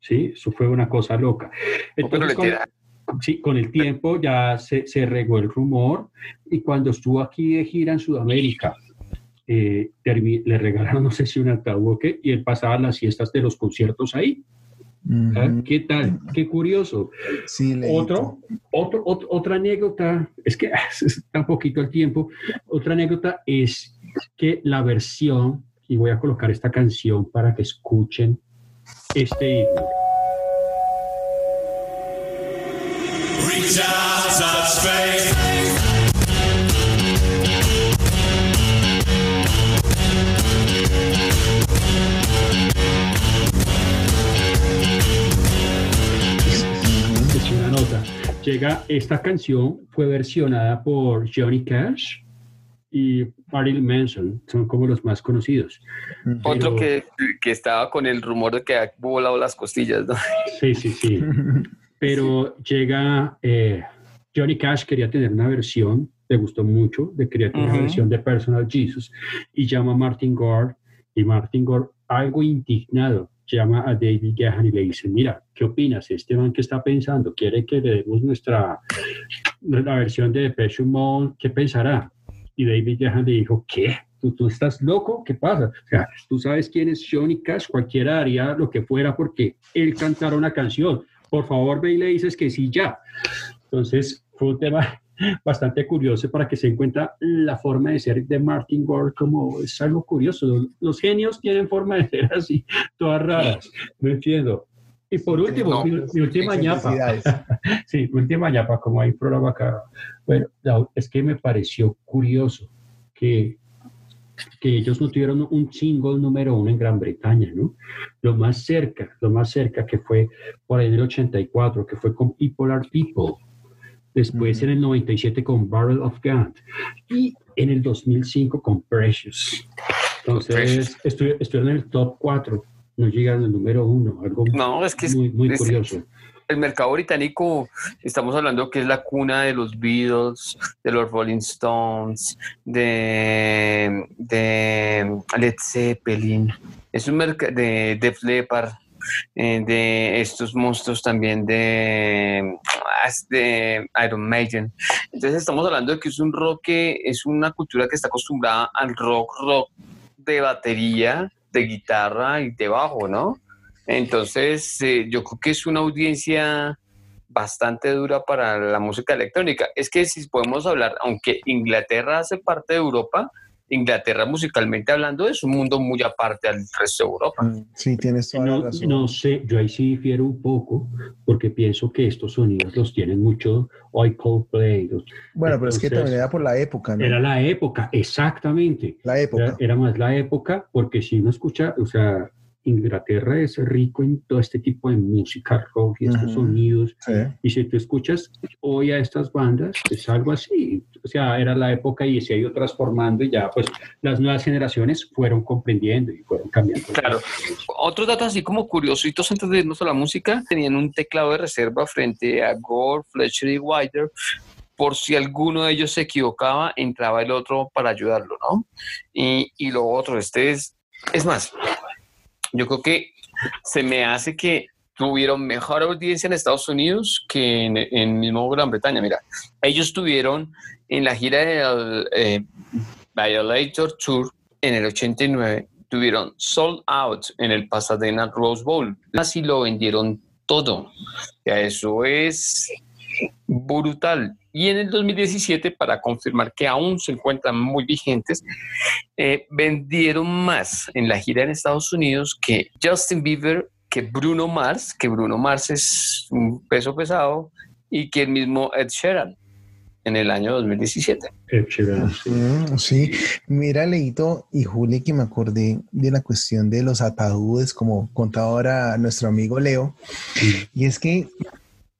Sí, eso fue una cosa loca. Entonces, sí, con el tiempo ya se, se, regó el rumor y cuando estuvo aquí de gira en Sudamérica, eh, le regalaron, no sé si un ataúd o qué, y él pasaba las siestas de los conciertos ahí. ¿Ah? ¿Qué tal? Qué curioso. Sí, otro, otro, otra anécdota, es que está un poquito el tiempo, otra anécdota es que la versión, y voy a colocar esta canción para que escuchen este una nota. Llega esta canción, fue versionada por Johnny Cash y Marilyn Manson, son como los más conocidos. Otro que, que, estaba con el rumor de que ha volado las costillas, ¿no? Sí, sí, sí. Pero llega eh, Johnny Cash, quería tener una versión, le gustó mucho, le quería tener una versión de Personal Jesus, y llama a Martin Gore, y Martin Gore, algo indignado, llama a David Gahan y le dice, mira, ¿qué opinas? Este man que está pensando, quiere que le demos nuestra la versión de Depression Mode, ¿qué pensará? Y David Gahan le dijo, ¿qué? ¿Tú, ¿Tú, estás loco? ¿Qué pasa? O sea, tú sabes quién es Johnny Cash, cualquiera haría lo que fuera porque él cantara una canción por favor ve y le dices que sí ya. Entonces fue un tema bastante curioso para que se encuentra la forma de ser de Martin Gore como es algo curioso. Los, genios tienen forma de ser así, todas raras. No entiendo. Y por último, mi, última ñapa. sí, mi última ñapa, como hay programa acá. Bueno, es que me pareció curioso que que ellos no tuvieron un single número uno en Gran Bretaña, ¿no? Lo más cerca, lo más cerca que fue por ahí en el 84, que fue con People Are People, después en el 97 con Barrel of God y en el 2005 con Precious. Entonces, estuvieron en el top 4, no llegaron al número uno, algo no, es que muy, muy curioso el mercado británico, estamos hablando que es la cuna de los Beatles, de los Rolling Stones, de, de Led Zeppelin, es un mercado de Def Leppard, eh, de estos monstruos también de, de Iron Maiden. Entonces estamos hablando de que es un rock que es una cultura que está acostumbrada al rock, rock de batería, de guitarra y de bajo, ¿no? Entonces, eh, yo creo que es una audiencia bastante dura para la música electrónica. Es que si podemos hablar, aunque Inglaterra hace parte de Europa, Inglaterra musicalmente hablando es un mundo muy aparte al resto de Europa. Mm, sí, tienes toda no, la razón. No sé, yo ahí sí difiero un poco, porque pienso que estos sonidos los tienen mucho hoy Coldplay. bueno, pero es que también era por la época, ¿no? Era la época, exactamente. La época. Era, era más la época, porque si uno escucha, o sea, Inglaterra es rico en todo este tipo de música rock y estos sonidos. Y si tú escuchas hoy a estas bandas, es algo así. O sea, era la época y se ha ido transformando y ya pues las nuevas generaciones fueron comprendiendo y fueron cambiando. Claro. Otros datos así como curiositos antes de irnos a la música, tenían un teclado de reserva frente a Gore, Fletcher y Wider por si alguno de ellos se equivocaba, entraba el otro para ayudarlo, ¿no? Y, y lo otro, este es, es más, yo creo que se me hace que tuvieron mejor audiencia en Estados Unidos que en, en mismo Gran Bretaña. Mira, ellos tuvieron en la gira del eh, Violator Tour en el 89, tuvieron sold out en el Pasadena Rose Bowl. Así lo vendieron todo. Ya eso es brutal. Y en el 2017, para confirmar que aún se encuentran muy vigentes, eh, vendieron más en la gira en Estados Unidos que Justin Bieber, que Bruno Mars, que Bruno Mars es un peso pesado, y que el mismo Ed Sheeran en el año 2017. Ed Sheeran, sí. Mira, Leito y Juli, que me acordé de la cuestión de los ataúdes, como contaba ahora nuestro amigo Leo, y es que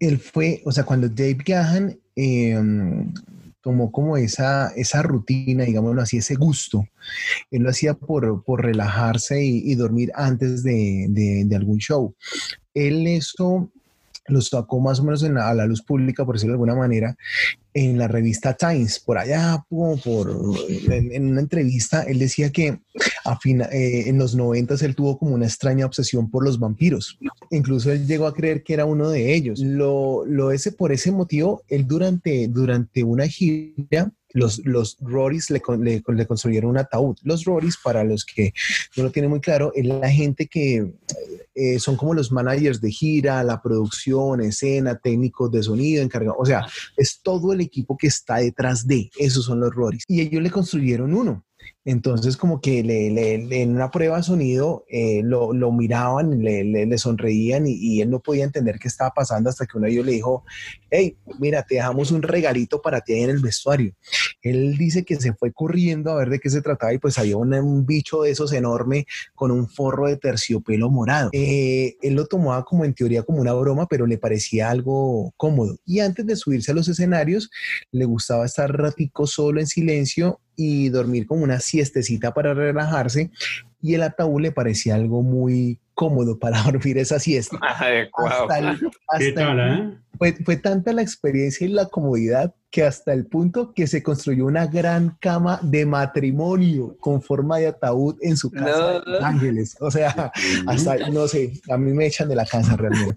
él fue, o sea, cuando Dave Gahan em, tomó como esa, esa rutina, digámoslo así, ese gusto. Él lo hacía por, por relajarse y, dormir antes de, de, de, algún show. Él eso lo sacó más o menos a la luz pública, por decirlo de alguna manera, en la revista Times, por allá, por, en, una entrevista, él decía que a eh, en los noventas él tuvo como una extraña obsesión por los vampiros. Incluso él llegó a creer que era uno de ellos. Lo, lo ese, por ese motivo, él durante, durante una gira los, los Rorys le, le, construyeron un ataúd. Los Rorys, para los que no lo tienen muy claro, es la gente que eh, son como los managers de gira, la producción, escena, técnicos de sonido, encargados. O sea, es todo el equipo que está detrás de. Esos son los Rorys. Y ellos le construyeron uno. Entonces, como que le, en una prueba de sonido eh, lo, lo, miraban, le, le sonreían y, él no podía entender qué estaba pasando hasta que uno de ellos le dijo, hey, mira, te dejamos un regalito para ti ahí en el vestuario. Él dice que se fue corriendo a ver de qué se trataba y pues había un, bicho de esos enorme con un forro de terciopelo morado. Eh, él lo tomaba como en teoría como una broma, pero le parecía algo cómodo. Y antes de subirse a los escenarios, le gustaba estar ratico solo en silencio y dormir como una siestecita para relajarse y el ataúd le parecía algo muy cómodo para dormir esa siesta. Eh? fue, fue, tanta la experiencia y la comodidad que hasta el punto que se construyó una gran cama de matrimonio con forma de ataúd en su casa de Ángeles. O sea, hasta, no sé, a mí me echan de la casa realmente.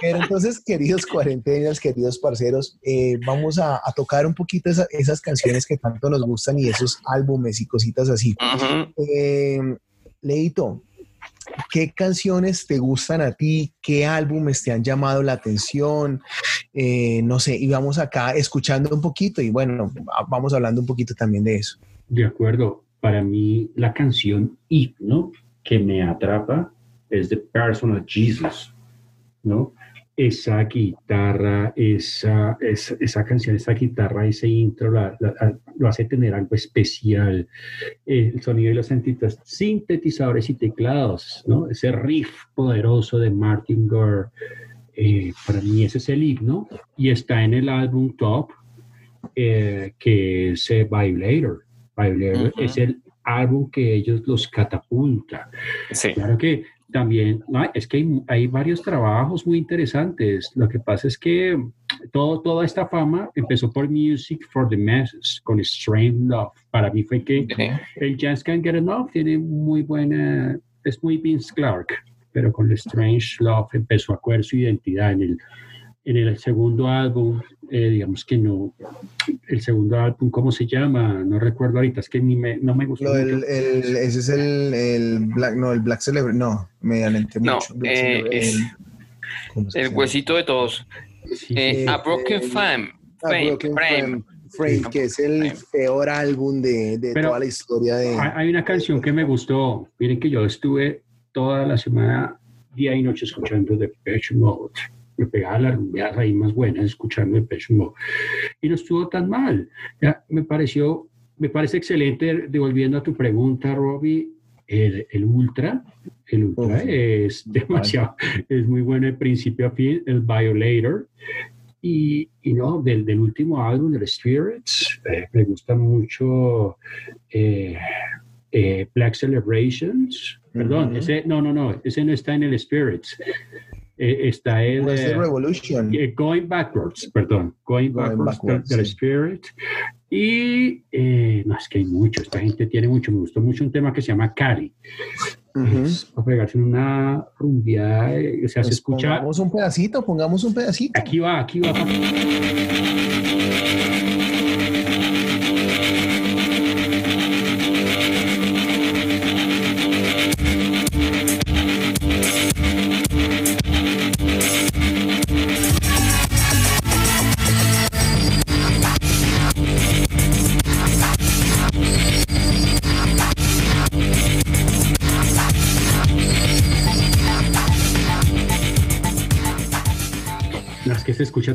Pero entonces, queridos cuarentenas, queridos parceros, eh, vamos a, tocar un poquito esas canciones que tanto nos gustan y esos álbumes y cositas así. Eh, Leito, ¿qué canciones te gustan a ti? ¿Qué álbumes te han llamado la atención? Eh, no sé, y vamos acá escuchando un poquito y bueno, vamos hablando un poquito también de eso. De acuerdo, para mí la canción himno que me atrapa es The Personal Jesus, ¿no? Esa guitarra, esa, esa, canción, esa guitarra, ese intro lo hace tener algo especial. el sonido de los sintetizadores y teclados, ¿no? ese riff poderoso de Martin Gore, eh, para mí ese es el himno y está en el álbum Top, eh, que es eh, Violator. Violator es el álbum que ellos los catapulta. Claro que también, es que hay, varios trabajos muy interesantes. Lo que pasa es que todo, toda esta fama empezó por Music for the Masses, con Strange Love. Para mí fue que el Jazz Can't Get Enough tiene muy buena, es muy Vince Clark, pero con Strange Love empezó a coger su identidad en el en el segundo álbum, eh, digamos que no, el segundo álbum, ¿cómo se llama? No recuerdo ahorita, es que ni me, no me gustó. El, ese es el, el, Black, no, el Black Celebrity, no, medianamente no, Eh, es el huesito de todos. Eh, a Broken Frame. Frame, frame, que es el peor álbum de, de toda la historia de... Hay una canción que me gustó, miren que yo estuve toda la semana, día y noche escuchando The Pitch Mode me pegaba la rumbeada ahí más buena escuchando el Pecho Y no estuvo tan mal. Ya, me pareció, me parece excelente, devolviendo a tu pregunta, Robbie, el, el Ultra, el Ultra es demasiado, es muy bueno de principio a fin, el Violator. Y, y no, del, del, último álbum, el Spirits, eh, me gusta mucho eh, eh, Black Celebrations. Perdón, ese, no, no, no, ese no está en el Spirits. Eh, está el Revolution. Eh, going Backwards, perdón, Going, Backwards, the, Spirit. Y eh, no, es que hay mucho, esta gente tiene mucho, me gustó mucho un tema que se llama Cali. Uh pegarse una rumbiada, o sea, se pues escucha. Pongamos un pedacito, pongamos un pedacito. Aquí va, aquí va.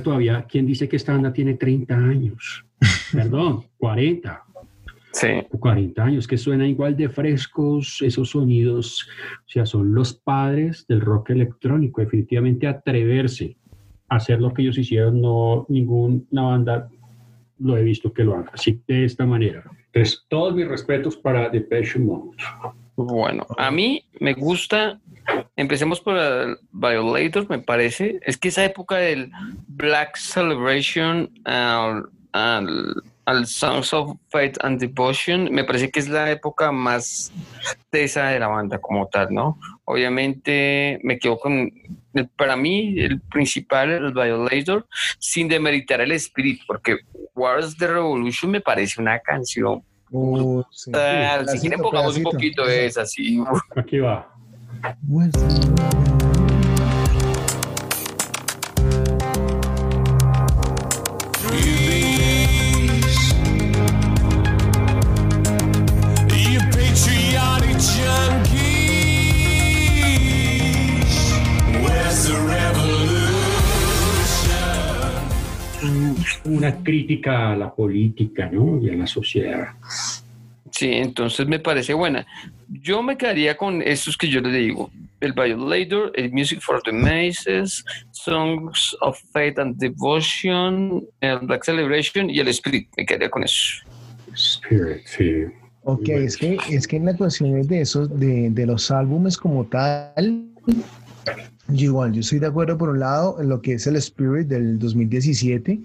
Todavía. ¿Quién dice que esta banda tiene 30 años? Perdón, 40. Sí. 40 años, que suena igual de frescos esos sonidos. O sea, son los padres del rock electrónico. Definitivamente atreverse a hacer lo que ellos hicieron, no ninguna banda lo he visto que lo haga así, de esta manera. Entonces, todos mis respetos para Depeche Mode. Bueno, a mí me gusta, empecemos por el Violator, me parece, es que esa época del Black Celebration al, al, Songs of Faith and Devotion, me parece que es la época más tesa de la banda como tal, ¿no? Obviamente me quedo con, para mí, el principal, el Violator, sin demeritar el espíritu, porque Wars the Revolution me parece una canción Uh, sí. uh, si quieren pongamos un poquito de esa, así. Aquí va. Una crítica a la política ¿no? y a la sociedad. Sí, entonces me parece buena. Yo me quedaría con estos que yo les digo. El Violator, el Music for the Mazes, Songs of Faith and Devotion, el Black Celebration y el Spirit. Me quedaría con eso. Spirit, sí. Ok, es que, es que en la cuestión de esos, de, de los álbumes como tal, yo igual, yo estoy de acuerdo por un lado en lo que es el Spirit del 2017,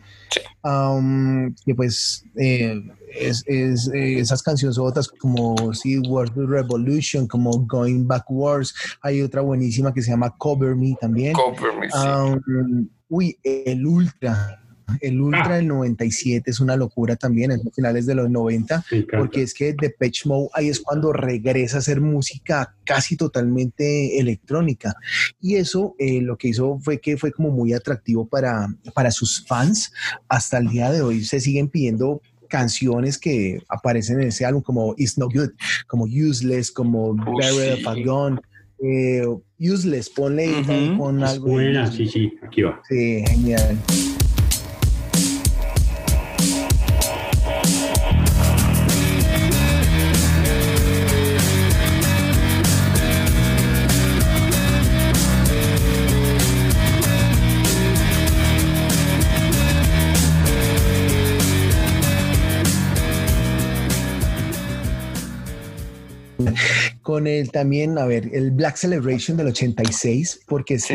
que pues eh, es, es, eh, esas canciones otras como sí, World Revolution, como Going Backwards, hay otra buenísima que se llama Cover Me también. Cover Me, sí. uy, el Ultra, el Ultra ah. del 97 es una locura también, en finales de los 90, porque es que Depeche Mode ahí es cuando regresa a hacer música casi totalmente electrónica. Y eso eh, lo que hizo fue que fue como muy atractivo para, para sus fans. Hasta el día de hoy se siguen pidiendo canciones que aparecen en ese álbum como It's No Good, como Useless, como oh, Barrel of a Gun. Eh, useless, ponle con algo. Buena, sí, sí, aquí va. Sí, genial. Con el también, a ver, el Black Celebration del 86, porque es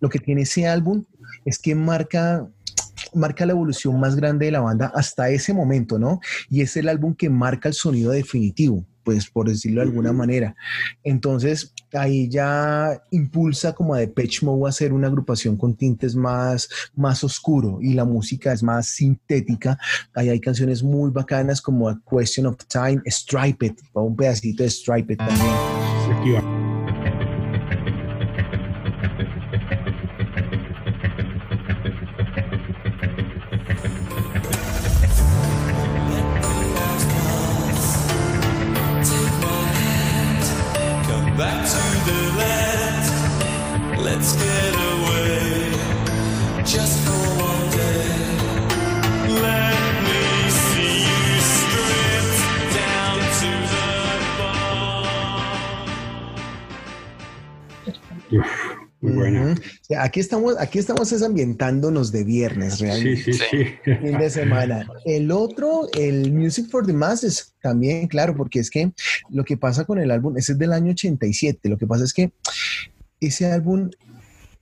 lo que tiene ese álbum es que marca marca la evolución más grande de la banda hasta ese momento, ¿no? Y es el álbum que marca el sonido definitivo pues por decirlo de alguna manera. Entonces ahí ya impulsa como a Depeche Mode a hacer una agrupación con tintes más, más oscuro y la música es más sintética. Ahí hay canciones muy bacanas como A Question of Time, Stripe It, un pedacito de Stripe It también. Aquí estamos, aquí estamos es ambientándonos de viernes, realmente. Sí, sí, sí. Fin de semana. El otro, el Music for the Masses, también, claro, porque es que lo que pasa con el álbum, ese es del año 87, lo que pasa es que ese álbum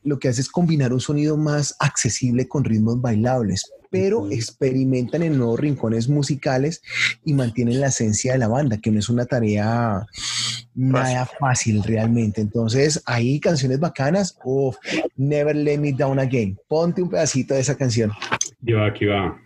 lo que hace es combinar un sonido más accesible con ritmos bailables, pero experimentan en nuevos rincones musicales y mantienen la esencia de la banda, que no es una tarea nada fácil realmente. Entonces, hay canciones bacanas. o Never Let Me Down Again. Ponte un pedacito de esa canción. Yo aquí va.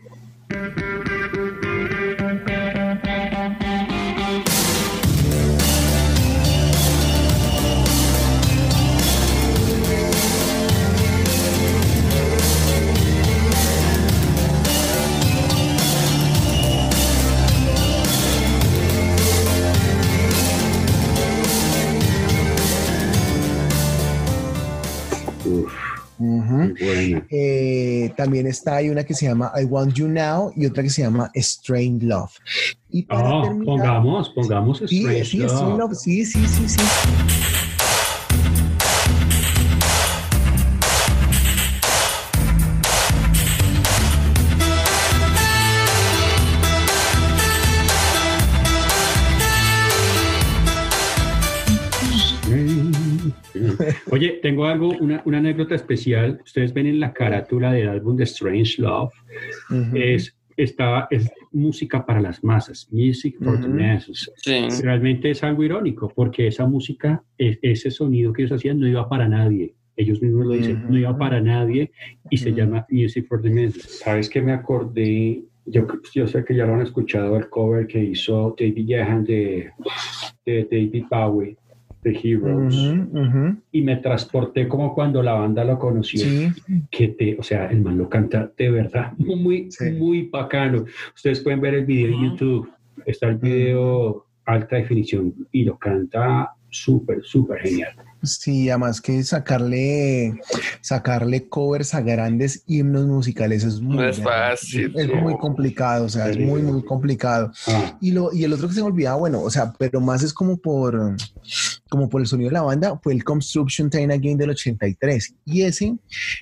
Eh, también está, hay una que se llama I Want You Now y otra que se llama Strange Love. Y oh, pongamos, pongamos Strange Love. Sí, sí, sí, sí. Oye, tengo algo, una, una, anécdota especial. Ustedes ven en la carátula del álbum de Strange Love, es, estaba, es música para las masas, music for the masses. Realmente es algo irónico, porque esa música, e, ese sonido que ellos hacían no iba para nadie. Ellos mismos lo dicen, no iba para nadie y se llama Music for the Masses. ¿Sabes que me acordé? Yo, yo sé que ya lo han escuchado, el cover que hizo David Jehan de, de David Bowie The Heroes. Y me transporté como cuando la banda lo conoció. Que te, o sea, el man lo canta de verdad, muy, muy bacano. Ustedes pueden ver el video en YouTube. Está el video alta definición y lo canta súper, súper genial. Sí, además que sacarle, sacarle covers a grandes himnos musicales es muy, fácil. Es, muy complicado, o sea, es muy, muy complicado. Ah. Y, lo, y el otro que se me olvidaba, bueno, o sea, pero más es como por, como por el sonido de la banda, fue el Construction Time Again del 83. Y ese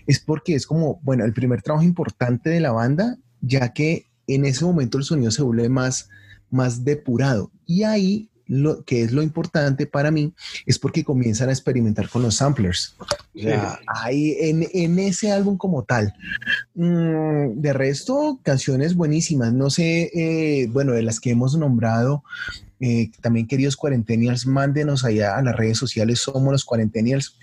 es porque es como, bueno, el primer trabajo importante de la banda, ya que en ese momento el sonido se vuelve más, más depurado. Y ahí lo que es lo importante para mí es porque comienzan a experimentar con los samplers. Sea, ahí en, en, ese álbum como tal. Mm, de resto, canciones buenísimas. No sé, eh, bueno, de las que hemos nombrado, eh, también queridos cuarentenials, mándenos allá a las redes sociales, somos los cuarentenials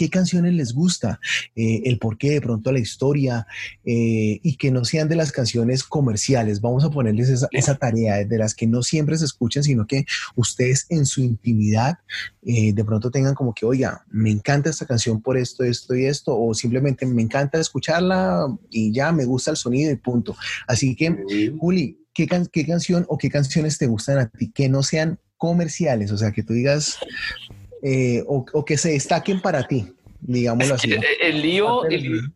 qué canciones les gusta, eh, el por qué, de pronto la historia, eh, y que no sean de las canciones comerciales. Vamos a ponerles esa, tarea, de las que no siempre se escuchan, sino que ustedes en su intimidad eh, de pronto tengan como que, oiga, me encanta esta canción por esto, esto y esto, o simplemente me encanta escucharla y ya me gusta el sonido y punto. Así que, Juli, ¿qué, ¿qué canción o qué canciones te gustan a ti que no sean comerciales? O sea, que tú digas, eh, o, que se destaquen para ti, digámoslo así. El, lío, el,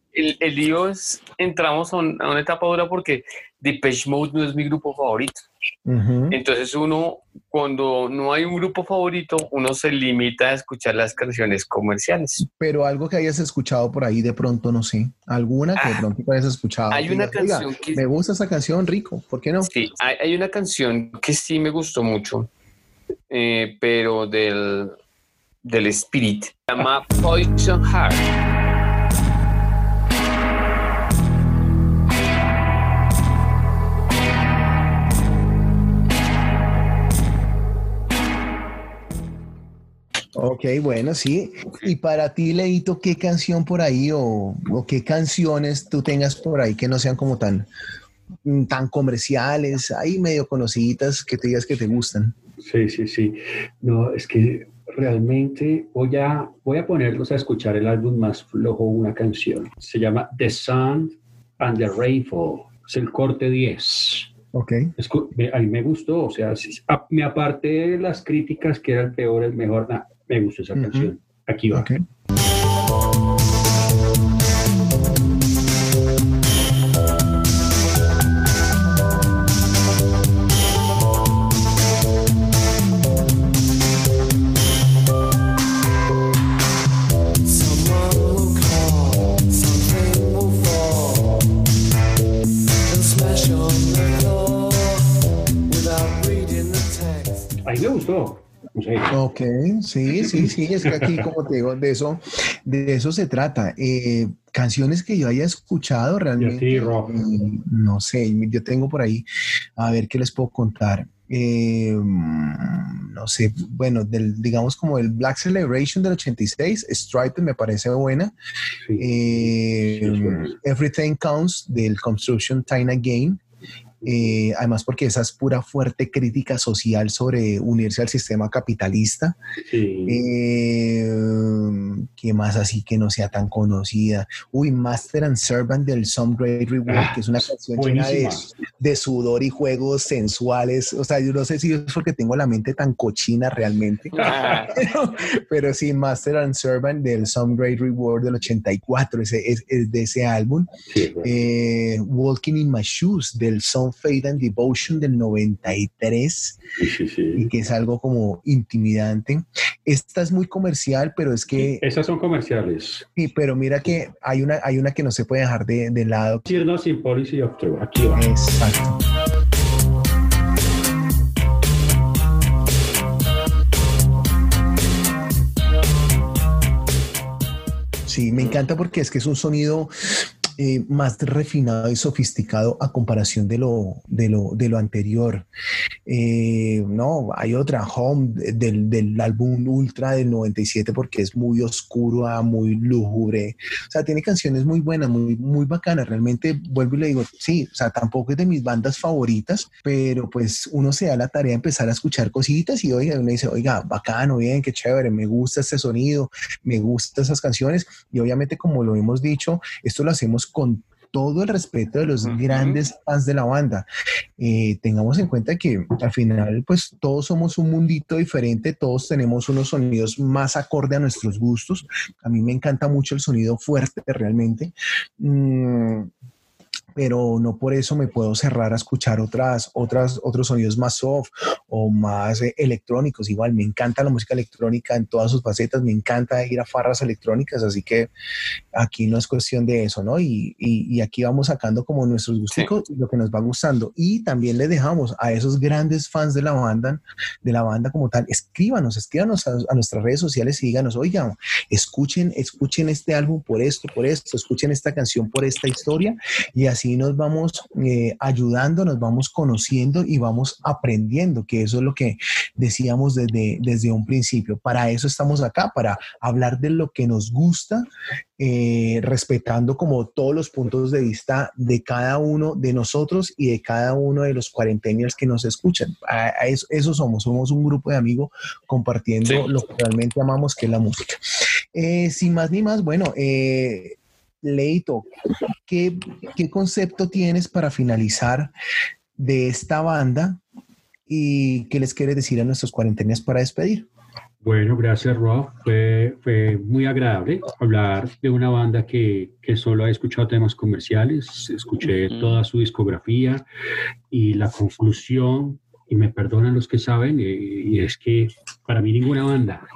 lío es, entramos a, una etapa dura porque Depeche Mode no es mi grupo favorito. Entonces uno, cuando no hay un grupo favorito, uno se limita a escuchar las canciones comerciales. Pero algo que hayas escuchado por ahí de pronto, no sé, alguna que de ah, pronto hayas escuchado. Hay una canción que... Me gusta esa canción, Rico, ¿por qué no? Sí, hay, una canción que sí me gustó mucho, eh, pero del del Spirit. Se llama Poison Heart. Ok, bueno, sí. Y para ti, Leito, ¿qué canción por ahí o, qué canciones tú tengas por ahí que no sean como tan, tan comerciales, ahí medio conocidas, que te digas que te gustan? Sí, sí, sí. No, es que realmente voy a, voy a ponerlos a escuchar el álbum más flojo, una canción. Se llama The Sun and the Rainfall. Es el corte 10. Ok. a mí me gustó, o sea, me aparte de las críticas que era el peor, el mejor, me gustó esa canción. Aquí va. Okay. Ok, sí, sí, sí, es que aquí, como te digo, de eso, de eso se trata. Eh, canciones que yo haya escuchado realmente, mm, no sé, yo tengo por ahí, a ver qué les puedo contar. Eh, no sé, bueno, del, digamos como el Black Celebration del 86, Stripe me parece buena. Eh, Everything Counts del Construction Time Game eh, además porque esa es pura fuerte crítica social sobre unirse al sistema capitalista. Eh, ¿Qué más así que no sea tan conocida? Uy, Master and Servant del Some Great Reward, ah, que es una canción llena de, sudor y juegos sensuales. O sea, yo no sé si es porque tengo la mente tan cochina realmente, ah. pero, sí, Master and Servant del Some Great Reward del 84, ese, es, de ese álbum. Eh, Walking in My Shoes del Some Faith and Devotion del 93 y que es algo como intimidante. Esta es muy comercial, pero es que... esas son comerciales. Sí, pero mira que hay una, hay una que no se puede dejar de, de lado. sin Policy of Aquí va. Exacto. Sí, me encanta porque es que es un sonido eh, más refinado y sofisticado a comparación de lo, de lo, de lo anterior. Eh, no, hay otra, Home, del, del, álbum Ultra del 97, porque es muy oscuro, ah, muy lúgubre. O sea, tiene canciones muy buenas, muy, muy bacanas. Realmente vuelvo y le digo, sí, o sea, tampoco es de mis bandas favoritas, pero pues uno se da la tarea de empezar a escuchar cositas y oiga, uno dice, oiga, bacano, bien, qué chévere, me gusta este sonido, me gustan esas canciones. Y obviamente, como lo hemos dicho, esto lo hacemos con todo el respeto de los grandes fans de la banda. Eh, tengamos en cuenta que al final, pues todos somos un mundito diferente, todos tenemos unos sonidos más acorde a nuestros gustos. A mí me encanta mucho el sonido fuerte realmente. Mm, pero no por eso me puedo cerrar a escuchar otras, otras, otros sonidos más soft o más eh, electrónicos. Igual me encanta la música electrónica en todas sus facetas, me encanta ir a farras electrónicas, así que aquí no es cuestión de eso, ¿no? Y, y, aquí vamos sacando como nuestros gustos y lo que nos va gustando. Y también le dejamos a esos grandes fans de la banda, de la banda como tal, escríbanos, escríbanos a, a nuestras redes sociales y díganos, oigan, escuchen, escuchen este álbum por esto, por esto, escuchen esta canción por esta historia y así nos vamos eh, ayudando, nos vamos conociendo y vamos aprendiendo, que eso es lo que decíamos desde, desde un principio. Para eso estamos acá, para hablar de lo que nos gusta, eh, respetando como todos los puntos de vista de cada uno de nosotros y de cada uno de los cuarenteños que nos escuchan. A, eso, somos, somos un grupo de amigos compartiendo lo que realmente amamos, que es la música. Eh, sin más ni más, bueno, eh, Leito, ¿qué, concepto tienes para finalizar de esta banda y qué les quieres decir a nuestros cuarentenas para despedir? Bueno, gracias Rob. Fue, fue muy agradable hablar de una banda que, que solo ha escuchado temas comerciales. Escuché toda su discografía y la conclusión, y me perdonan los que saben, y, y es que para mí ninguna banda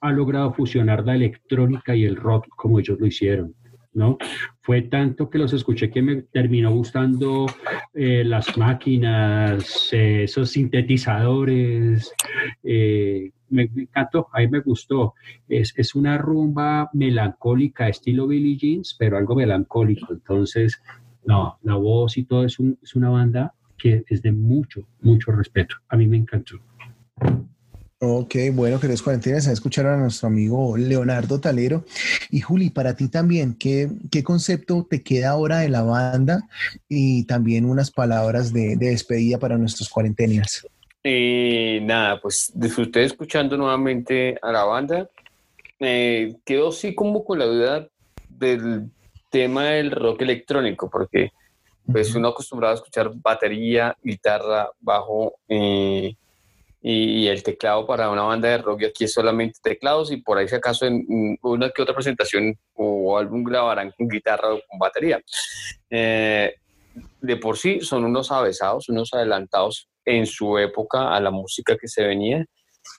ha logrado fusionar la electrónica y el rock como ellos lo hicieron. ¿No? Fue tanto que los escuché que me terminó gustando eh, las máquinas, eh, esos sintetizadores. Eh, me, encantó, ahí me gustó. Es, es, una rumba melancólica, estilo Billie Jeans, pero algo melancólico. Entonces, no, la voz y todo es, un, es una banda que es de mucho, mucho respeto. A mí me encantó. Ok, bueno, queridos cuarentena, a escuchar a nuestro amigo Leonardo Talero. Y Juli, para ti también, ¿qué, qué concepto te queda ahora de la banda? Y también unas palabras de, despedida para nuestros cuarentenas. Eh, nada, pues disfruté escuchando nuevamente a la banda. Me quedo así como con la duda del tema del rock electrónico, porque pues uno acostumbrado a escuchar batería, guitarra, bajo, eh, y el teclado para una banda de rock y aquí es solamente teclados y por ahí si acaso en una que otra presentación o álbum grabarán con guitarra o con batería. Eh, de por sí son unos avesados, unos adelantados en su época a la música que se venía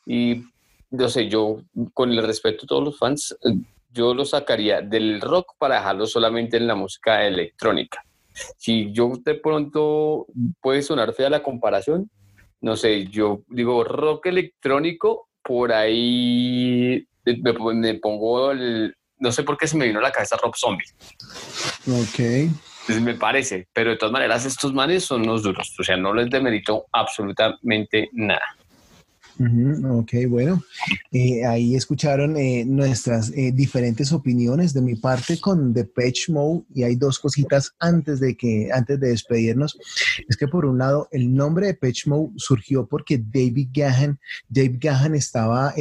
y no sé, yo con el respeto a todos los fans, yo lo sacaría del rock para dejarlo solamente en la música electrónica. Si yo de pronto puede sonar fea la comparación, no sé, yo digo rock electrónico, por ahí me, pongo el, no sé por qué se me vino a la cabeza rock zombie. Ok. Pues me parece, pero de todas maneras estos manes son unos duros, o sea, no les demerito absolutamente nada. Ok, bueno, eh, ahí escucharon eh, nuestras eh, diferentes opiniones de mi parte con The Patch Mode y hay dos cositas antes de que antes de despedirnos. Es que por un lado el nombre de Patch Mode surgió porque David Gahan, David Gahan estaba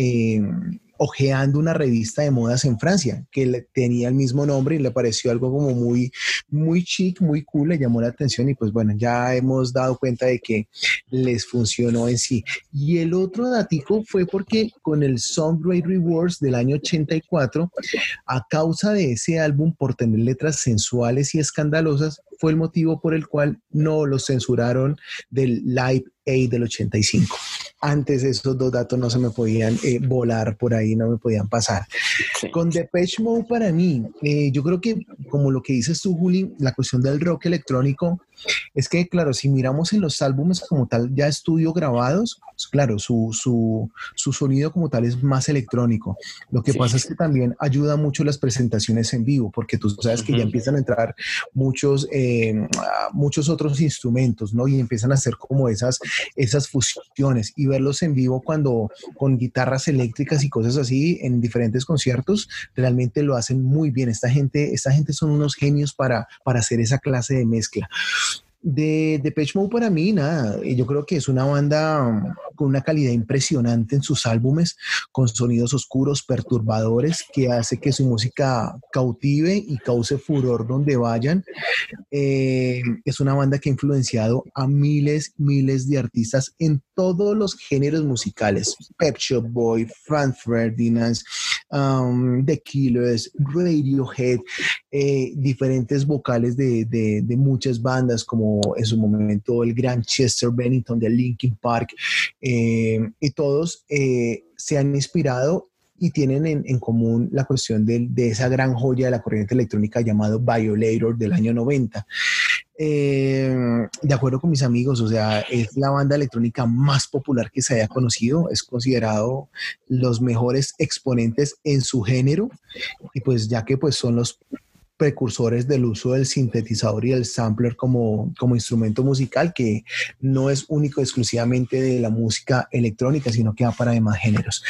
ojeando una revista de modas en Francia que tenía el mismo nombre y le pareció algo como muy, muy chic, muy cool, le llamó la atención y pues bueno, ya hemos dado cuenta de que les funcionó en sí. Y el otro datico fue porque con el Songwriter Rewards del año 84, a causa de ese álbum por tener letras sensuales y escandalosas, fue el motivo por el cual no lo censuraron del Live Aid del 85. Antes esos dos datos no se me podían eh, volar por ahí, no me podían pasar. Con Depeche Mode para mí, eh, yo creo que como lo que dices tú, Juli, la cuestión del rock electrónico es que, claro, si miramos en los álbumes como tal, ya estudio grabados, pues, claro, su, su, su sonido como tal es más electrónico. Lo que pasa es que también ayuda mucho las presentaciones en vivo, porque tú sabes que ya empiezan a entrar muchos, eh, muchos otros instrumentos, ¿no? Y empiezan a hacer como esas, esas fusiones y verlos en vivo cuando con guitarras eléctricas y cosas así en diferentes conciertos, realmente lo hacen muy bien. Esta gente, esta gente son unos genios para, para hacer esa clase de mezcla. De Depeche Mode para mí, nada, yo creo que es una banda con una calidad impresionante en sus álbumes, con sonidos oscuros, perturbadores, que hace que su música cautive y cause furor donde vayan. Eh, es una banda que ha influenciado a miles, miles de artistas en todos los géneros musicales. Pep Shop Boy, Franz Ferdinand, The Killers, Radiohead, eh, diferentes vocales de, de muchas bandas como en su momento el gran Chester Bennington de Linkin Park, eh, y todos eh, se han inspirado y tienen en, común la cuestión de, esa gran joya de la corriente electrónica llamado Violator del año 90. Eh, de acuerdo con mis amigos, o sea, es la banda electrónica más popular que se haya conocido, es considerado los mejores exponentes en su género y pues ya que pues son los precursores del uso del sintetizador y el sampler como, como instrumento musical, que no es único exclusivamente de la música electrónica, sino que va para demás géneros.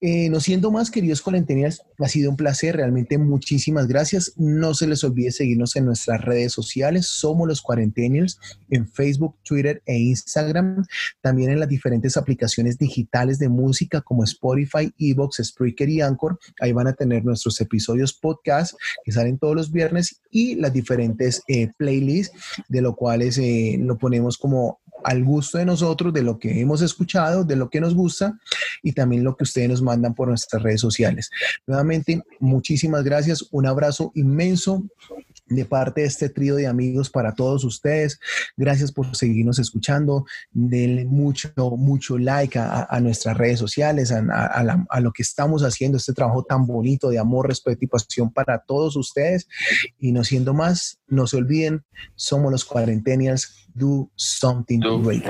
Eh, no siendo más, queridos cuarentenials, ha sido un placer, realmente muchísimas gracias. No se les olvide seguirnos en nuestras redes sociales, somos los cuarentenials, en Facebook, Twitter e Instagram, también en las diferentes aplicaciones digitales de música como Spotify, Evox, Spreaker y Anchor. Ahí van a tener nuestros episodios podcast que salen todos los viernes y las diferentes eh, playlists, de lo cuales eh, lo ponemos como al gusto de nosotros, de lo que hemos escuchado, de lo que nos gusta y también lo que ustedes nos mandan por nuestras redes sociales. Nuevamente, muchísimas gracias, un abrazo inmenso de parte de este trío de amigos para todos ustedes. Gracias por seguirnos escuchando. Denle mucho, mucho like a, nuestras redes sociales, a, lo que estamos haciendo, este trabajo tan bonito de amor, respeto y pasión para todos ustedes. Y no siendo más, no se olviden, somos los Cuarentenials. Do something great.